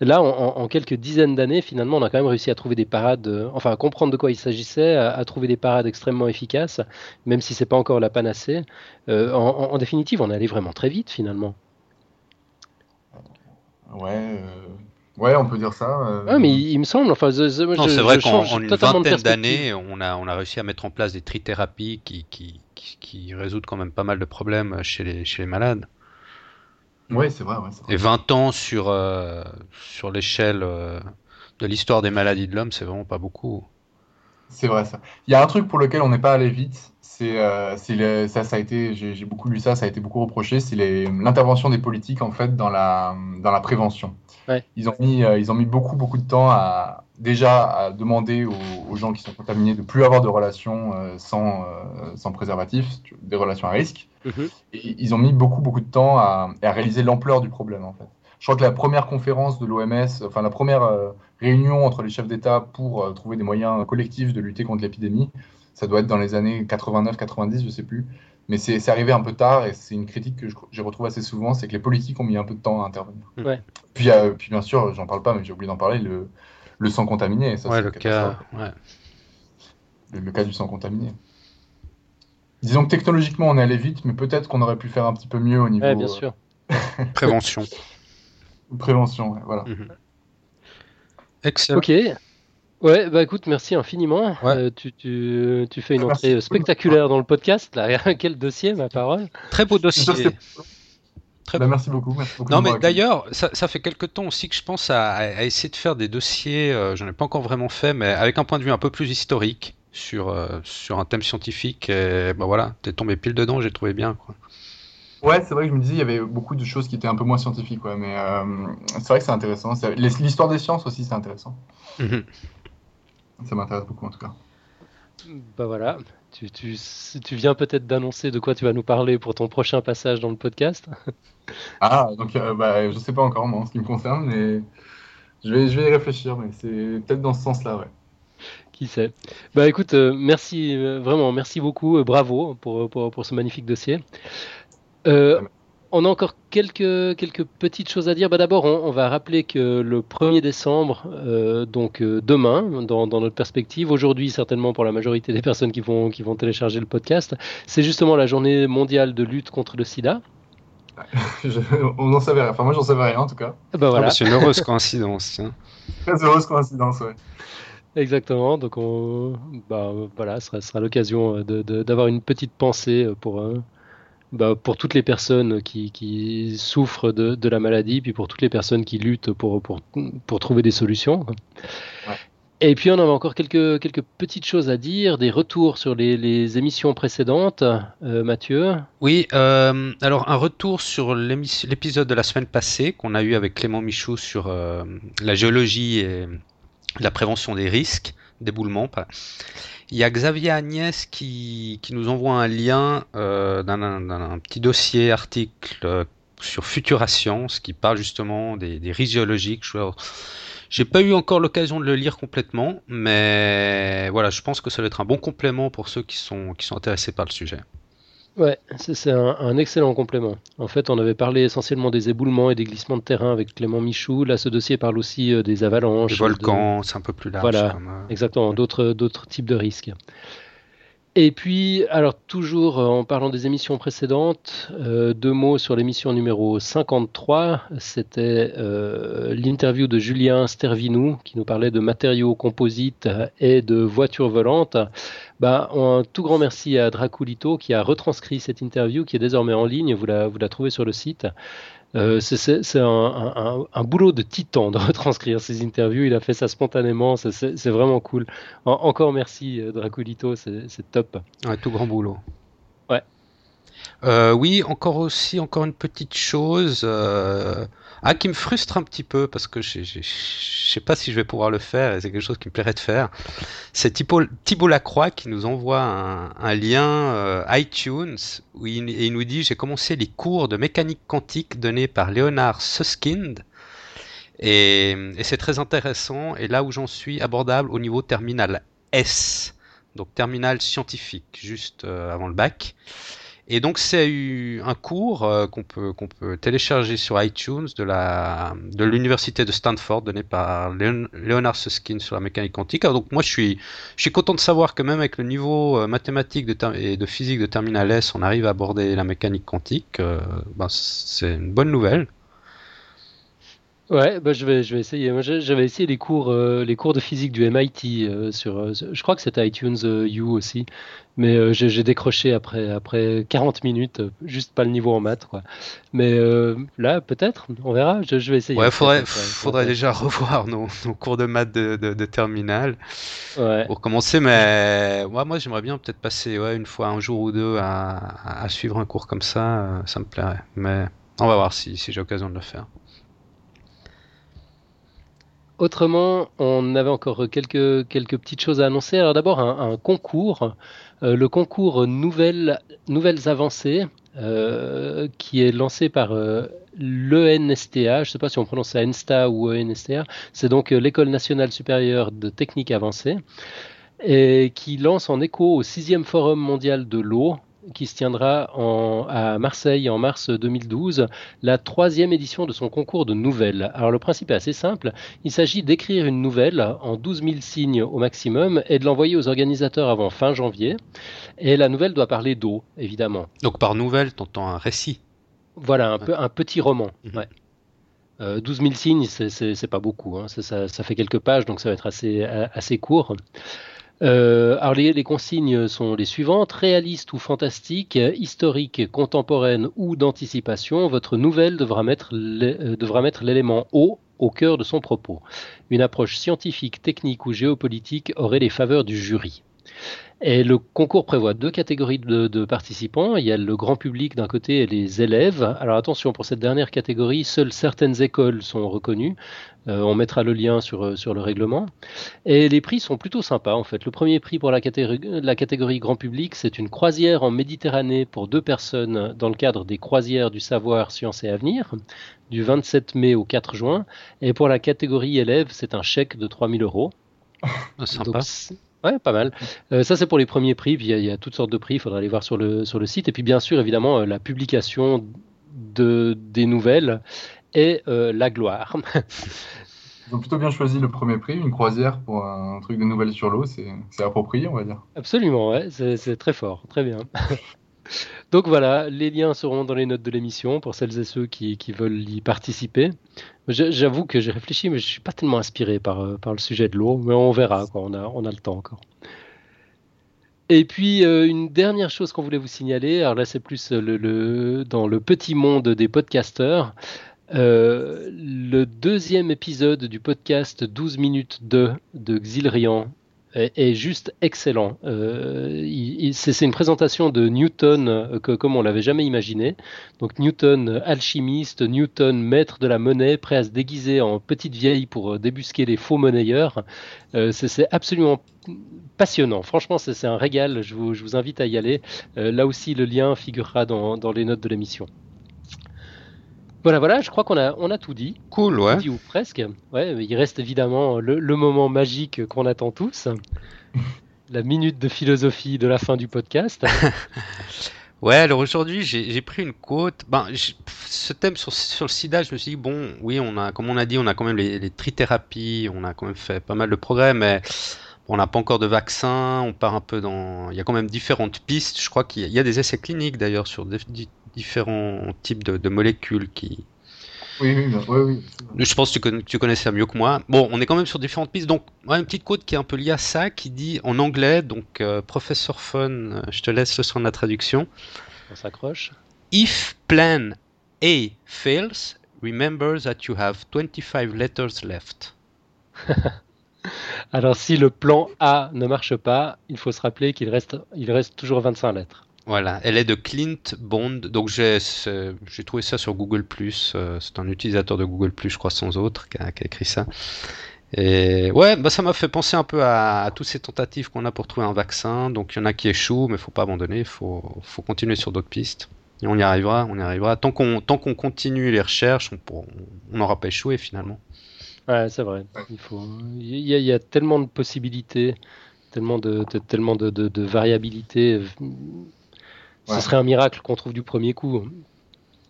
Speaker 1: Là, en, quelques dizaines d'années, finalement, on a quand même réussi à trouver des parades, euh, enfin, à comprendre de quoi il s'agissait, à, trouver des parades extrêmement efficaces, même si c'est pas encore la panacée. Euh, en, en, définitive, on est allé vraiment très vite, finalement.
Speaker 3: Ouais. Ouais, on peut dire ça.
Speaker 1: Euh... mais il, me semble. Enfin, c'est
Speaker 2: vrai qu'en une vingtaine d'années, on a, on a réussi à mettre en place des trithérapies qui, qui, qui, résoudent quand même pas mal de problèmes chez les, chez les malades.
Speaker 3: Oui, c'est vrai, ouais,
Speaker 2: Et 20 ans sur, euh, sur l'échelle euh, de l'histoire des maladies de l'homme, c'est vraiment pas beaucoup.
Speaker 3: C'est vrai ça. Il y a un truc pour lequel on n'est pas allé vite, c'est euh, ça, ça a été, j'ai beaucoup lu ça, ça a été beaucoup reproché, c'est l'intervention des politiques en fait dans la dans la prévention. Ils ont mis euh, ils ont mis beaucoup beaucoup de temps à déjà à demander aux, gens qui sont contaminés de plus avoir de relations euh, sans sans préservatif, des relations à risque. Et ils ont mis beaucoup beaucoup de temps à, à réaliser l'ampleur du problème en fait. Je crois que la première conférence de l'OMS, enfin la première réunion entre les chefs d'État pour trouver des moyens collectifs de lutter contre l'épidémie, ça doit être dans les années 89-90, je sais plus. Mais c'est arrivé un peu tard et c'est une critique que j'ai retrouvée assez souvent, c'est que les politiques ont mis un peu de temps à intervenir.
Speaker 1: Ouais.
Speaker 3: Puis, euh, puis bien sûr, j'en parle pas, mais j'ai oublié d'en parler, le, le sang contaminé. Ça,
Speaker 2: ouais, le cas, ouais.
Speaker 3: le, cas du sang contaminé. Disons que technologiquement, on est allé vite, mais peut-être qu'on aurait pu faire un petit peu mieux au niveau.
Speaker 1: Ouais, bien sûr.
Speaker 2: Prévention.
Speaker 3: Prévention, voilà. Mhm.
Speaker 2: Excellent.
Speaker 1: Ok. Ouais, bah écoute, merci infiniment. Euh, tu, fais une entrée spectaculaire dans le podcast. Là. Quel dossier, ma parole.
Speaker 2: Très beau dossier.
Speaker 3: Très bah, merci, beaucoup,
Speaker 2: Non, mais d'ailleurs, ça, fait quelques temps aussi que je pense à, essayer de faire des dossiers, euh, je n'en ai pas encore vraiment fait, mais avec un point de vue un peu plus historique sur, euh, sur un thème scientifique. Et bah voilà, t'es tombé pile dedans, j'ai trouvé bien. Quoi.
Speaker 3: Ouais, c'est vrai que je me disais, il y avait beaucoup de choses qui étaient un peu moins scientifiques, ouais, mais euh, c'est vrai que c'est intéressant. L'histoire des sciences aussi, c'est intéressant. Mhm. Ça m'intéresse beaucoup, en tout cas.
Speaker 1: Bah voilà, tu, tu, tu viens peut-être d'annoncer de quoi tu vas nous parler pour ton prochain passage dans le podcast.
Speaker 3: ah, donc euh, bah, je sais pas encore, moi, en ce qui me concerne, mais je vais, je vais y réfléchir, mais c'est peut-être dans ce sens-là, ouais.
Speaker 1: Qui sait Bah écoute, euh, merci, vraiment, merci beaucoup, bravo pour, pour, pour, ce magnifique dossier. Euh, on a encore quelques, quelques petites choses à dire. Bah, D'abord, on, va rappeler que le 1er décembre, euh, donc euh, demain, dans, notre perspective, aujourd'hui certainement pour la majorité des personnes qui vont, qui vont télécharger le podcast, c'est justement la journée mondiale de lutte contre le sida.
Speaker 3: on n'en savait rien. Enfin, moi, j'en savais rien en tout cas.
Speaker 1: Bah, voilà.
Speaker 2: Ah, c'est une heureuse coïncidence.
Speaker 3: Très heureuse coïncidence, ouais.
Speaker 1: Exactement. Donc, on, bah, voilà, ce sera, sera l'occasion d'avoir une petite pensée pour bah, pour toutes les personnes qui, qui souffrent de, de, la maladie, puis pour toutes les personnes qui luttent pour, pour, pour trouver des solutions. Et puis on avait encore quelques, quelques petites choses à dire, des retours sur les, les émissions précédentes, euh, Mathieu.
Speaker 2: Oui, euh, alors un retour sur l'épisode de la semaine passée qu'on a eu avec Clément Michou sur euh, la géologie et la prévention des risques d'éboulement. Il y a Xavier Agnès qui, qui nous envoie un lien euh, d'un petit dossier, article euh, sur Futura Science qui parle justement des, des risques géologiques. J'ai pas eu encore l'occasion de le lire complètement, mais voilà, je pense que ça va être un bon complément pour ceux qui sont, qui sont intéressés par le sujet.
Speaker 1: Ouais, c'est un, excellent complément. En fait, on avait parlé essentiellement des éboulements et des glissements de terrain avec Clément Michou. Là, ce dossier parle aussi euh, des avalanches. Des
Speaker 2: volcans, c'est un peu plus large.
Speaker 1: Voilà, euh, exactement, d'autres types de risques. Et puis, alors toujours euh, en parlant des émissions précédentes, deux mots sur l'émission numéro 53. C'était l'interview de Julien Stervinou qui nous parlait de matériaux composites et de voitures volantes. Bah, un tout grand merci à Draculito qui a retranscrit cette interview qui est désormais en ligne. Vous la, vous la trouvez sur le site. Euh, c'est un, un, boulot de titan de retranscrire ces interviews. Il a fait ça spontanément. C'est vraiment cool. encore merci, euh, Draculito. C'est top.
Speaker 2: Un tout grand boulot.
Speaker 1: Ouais.
Speaker 2: Euh, oui, encore aussi, encore une petite chose. Ah, qui me frustre un petit peu parce que je, sais pas si je vais pouvoir le faire et c'est quelque chose qui me plairait de faire. C'est Thibault, Lacroix qui nous envoie un, lien euh, iTunes où il, il, nous dit j'ai commencé les cours de mécanique quantique donnés par Leonard Susskind et, et c'est très intéressant et là où j'en suis abordable au niveau terminal S donc terminal scientifique juste euh, avant le bac. Et donc c'est un cours euh, qu'on peut qu'on peut télécharger sur iTunes de la de l'université de Stanford donné par Leonard Susskind sur la mécanique quantique. Alors donc moi je suis je suis content de savoir que même avec le niveau euh, mathématique de et de physique de terminal S, on arrive à aborder la mécanique quantique. Euh, ben, c'est une bonne nouvelle.
Speaker 1: Ouais, bah je vais, je vais essayer. Moi, j'avais essayé les cours, euh, les cours de physique du MIT euh, sur, euh, je crois que c'était iTunes U aussi, mais j'ai décroché après, après 40 minutes, juste pas le niveau en maths, quoi. Mais là, peut-être, on verra. Je, vais essayer.
Speaker 2: Ouais, faudrait, faudrait déjà revoir nos, nos, cours de maths de, de, de terminale ouais. pour commencer. Mais ouais, moi, j'aimerais bien peut-être passer ouais, une fois, un jour ou deux à, à, suivre un cours comme ça. ça me plairait. Mais on va voir si, si j'ai l'occasion de le faire.
Speaker 1: Autrement, on avait encore quelques, petites choses à annoncer. Alors d'abord, un, concours, euh, le concours Nouvelles, Nouvelles Avancées, euh, qui est lancé par euh, l'ENSTA, je ne sais pas si on prononce ça ENSTA ou ENSTA, c'est donc l'École nationale supérieure de technique avancée, et qui lance en écho au sixième forum mondial de l'eau, qui se tiendra à Marseille en mars 2012, la troisième édition de son concours de nouvelles. Alors le principe est assez simple, il s'agit d'écrire une nouvelle en 12 000 signes au maximum et de l'envoyer aux organisateurs avant fin janvier. Et la nouvelle doit parler d'eau, évidemment.
Speaker 2: Donc par nouvelle, t'entends un récit
Speaker 1: Voilà, un, peu, un petit roman. 12 000 euh, signes, c'est pas beaucoup, hein. ça, ça, fait quelques pages, donc ça va être assez, assez court. Euh, alors les, consignes sont les suivantes réaliste ou fantastique, historique, contemporaine ou d'anticipation. Votre nouvelle devra mettre euh, devra mettre l'élément eau au cœur de son propos. Une approche scientifique, technique ou géopolitique aurait les faveurs du jury. Et le concours prévoit deux catégories de, participants. Il y a le grand public d'un côté et les élèves. Alors attention, pour cette dernière catégorie, seules certaines écoles sont reconnues. Euh, on mettra le lien sur, sur le règlement. Et les prix sont plutôt sympas en fait. Le premier prix pour la catégorie, la catégorie grand public, c'est une croisière en Méditerranée pour deux personnes dans le cadre des croisières du savoir, science et avenir du 27 mai au 4 juin. Et pour la catégorie élèves, c'est un chèque de 3000 euros.
Speaker 2: Ah, sympa.
Speaker 1: Ouais, pas mal. Euh, ça, c'est pour les premiers prix. Puis il y, a toutes sortes de prix. Il faudra aller voir sur le, sur le site. Et puis, bien sûr, évidemment, euh, la publication de, des nouvelles et euh, la gloire.
Speaker 3: Ils ont plutôt bien choisi le premier prix, une croisière pour un truc de nouvelles sur l'eau. C'est approprié, on va dire.
Speaker 1: Absolument, ouais. C'est très fort. Très bien. Donc voilà, les liens seront dans les notes de l'émission pour celles et ceux qui, veulent y participer. J'avoue que j'ai réfléchi, mais je suis pas tellement inspiré par, euh, par le sujet de l'eau, mais on verra, quoi. On, a, le temps encore. Et puis euh, une dernière chose qu'on voulait vous signaler, alors là c'est plus le, dans le petit monde des podcasteurs. Euh, le deuxième épisode du podcast 12 minutes 2 de Xilrian est, juste excellent. Euh, c'est une présentation de Newton euh, que, comme on l'avait jamais imaginé. Donc Newton alchimiste, Newton maître de la monnaie, prêt à se déguiser en petite vieille pour euh, débusquer les faux monnayeurs. c'est absolument passionnant. Franchement, c'est un régal. Je vous, je vous, invite à y aller. là aussi, le lien figurera dans, dans les notes de l'émission. Voilà, voilà, je crois qu'on a, on a tout dit.
Speaker 2: Cool, ouais.
Speaker 1: Dit ou presque. Ouais, il reste évidemment le, moment magique qu'on attend tous. la minute de philosophie de la fin du podcast.
Speaker 2: ouais, alors aujourd'hui, j'ai pris une côte. Ben, ce thème sur, sur, le sida, je me suis dit, bon, oui, on a, comme on a dit, on a quand même les, les trithérapies, on a quand même fait pas mal de progrès, mais on n'a pas encore de vaccin, on part un peu dans... Il y a quand même différentes pistes, je crois qu'il y, a des essais cliniques d'ailleurs sur différents types de, molécules qui.
Speaker 3: Oui, oui, oui,
Speaker 2: Je pense que tu, connais, ça mieux que moi. Bon, on est quand même sur différentes pistes. Donc, une petite quote qui est un peu liée à ça, qui dit en anglais, donc euh, professeur Fun, euh, je te laisse le soin de la traduction.
Speaker 1: On s'accroche.
Speaker 2: If plan A fails, remember that you have 25 letters left.
Speaker 1: Alors, si le plan A ne marche pas, il faut se rappeler qu'il reste, il reste toujours 25 lettres.
Speaker 2: Voilà, elle est de Clint Bond. Donc j'ai trouvé ça sur Google euh, C'est un utilisateur de Google je crois, sans autre, qui a, écrit ça. Et ouais, bah ça m'a fait penser un peu à, à toutes ces tentatives qu'on a pour trouver un vaccin. Donc il y en a qui échouent, mais il faut pas abandonner. Il faut, faut, continuer sur d'autres pistes. Et on y arrivera, on y arrivera. Tant qu'on tant qu'on continue les recherches, on n'aura pas échoué finalement.
Speaker 1: Ouais, c'est vrai. Il faut. Il y, a, il y, a, tellement de possibilités, tellement de, tellement de, de, de ce serait un miracle qu'on trouve du premier coup.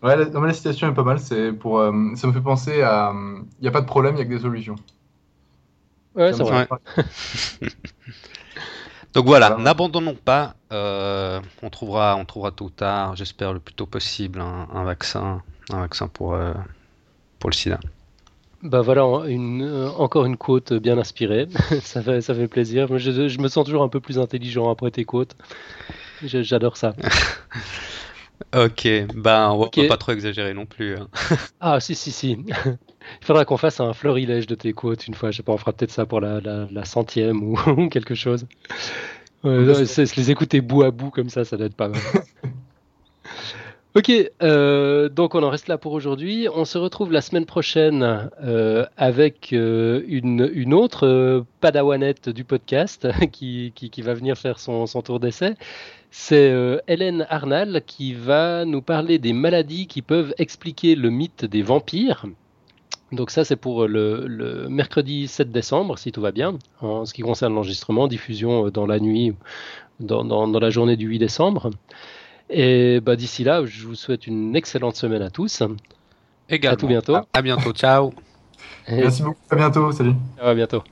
Speaker 3: Ouais, la, la situation est pas mal. C'est pour, euh, ça me fait penser à. Il n'y a pas de problème, il n'y a que des solutions.
Speaker 1: Ouais, c'est vrai.
Speaker 2: Donc voilà, n'abandonnons pas. Euh, on trouvera, on trouvera tôt ou tard, j'espère le plus tôt possible, un, vaccin, un vaccin pour euh, pour le SIDA.
Speaker 1: Bah voilà, une, euh, encore une quote bien inspirée. ça, fait, ça fait plaisir. Je, je, me sens toujours un peu plus intelligent après tes quotes. J'adore ça.
Speaker 2: ok, bah on va pas trop exagérer non plus. Hein.
Speaker 1: ah si si si. Il faudra qu'on fasse un florilège de tes quotes une fois. Je sais pas, on fera peut-être ça pour la, la, centième ou quelque chose. se les écouter bout à bout comme ça, ça doit être pas mal. Ok, euh, donc on en reste là pour aujourd'hui. On se retrouve la semaine prochaine euh, avec euh, une, autre padawanette du podcast qui, va venir faire son, tour d'essai. C'est Hélène Arnal qui va nous parler des maladies qui peuvent expliquer le mythe des vampires. Donc ça c'est pour le, mercredi 7 décembre, si tout va bien, en ce qui concerne l'enregistrement, diffusion dans la nuit, dans, dans la journée du 8 décembre. Et bah, d'ici là, je vous souhaite une excellente semaine à tous.
Speaker 2: Également.
Speaker 1: À tout bientôt.
Speaker 2: À, bientôt. Ciao.
Speaker 3: Merci beaucoup. À bientôt. Salut.
Speaker 1: À bientôt.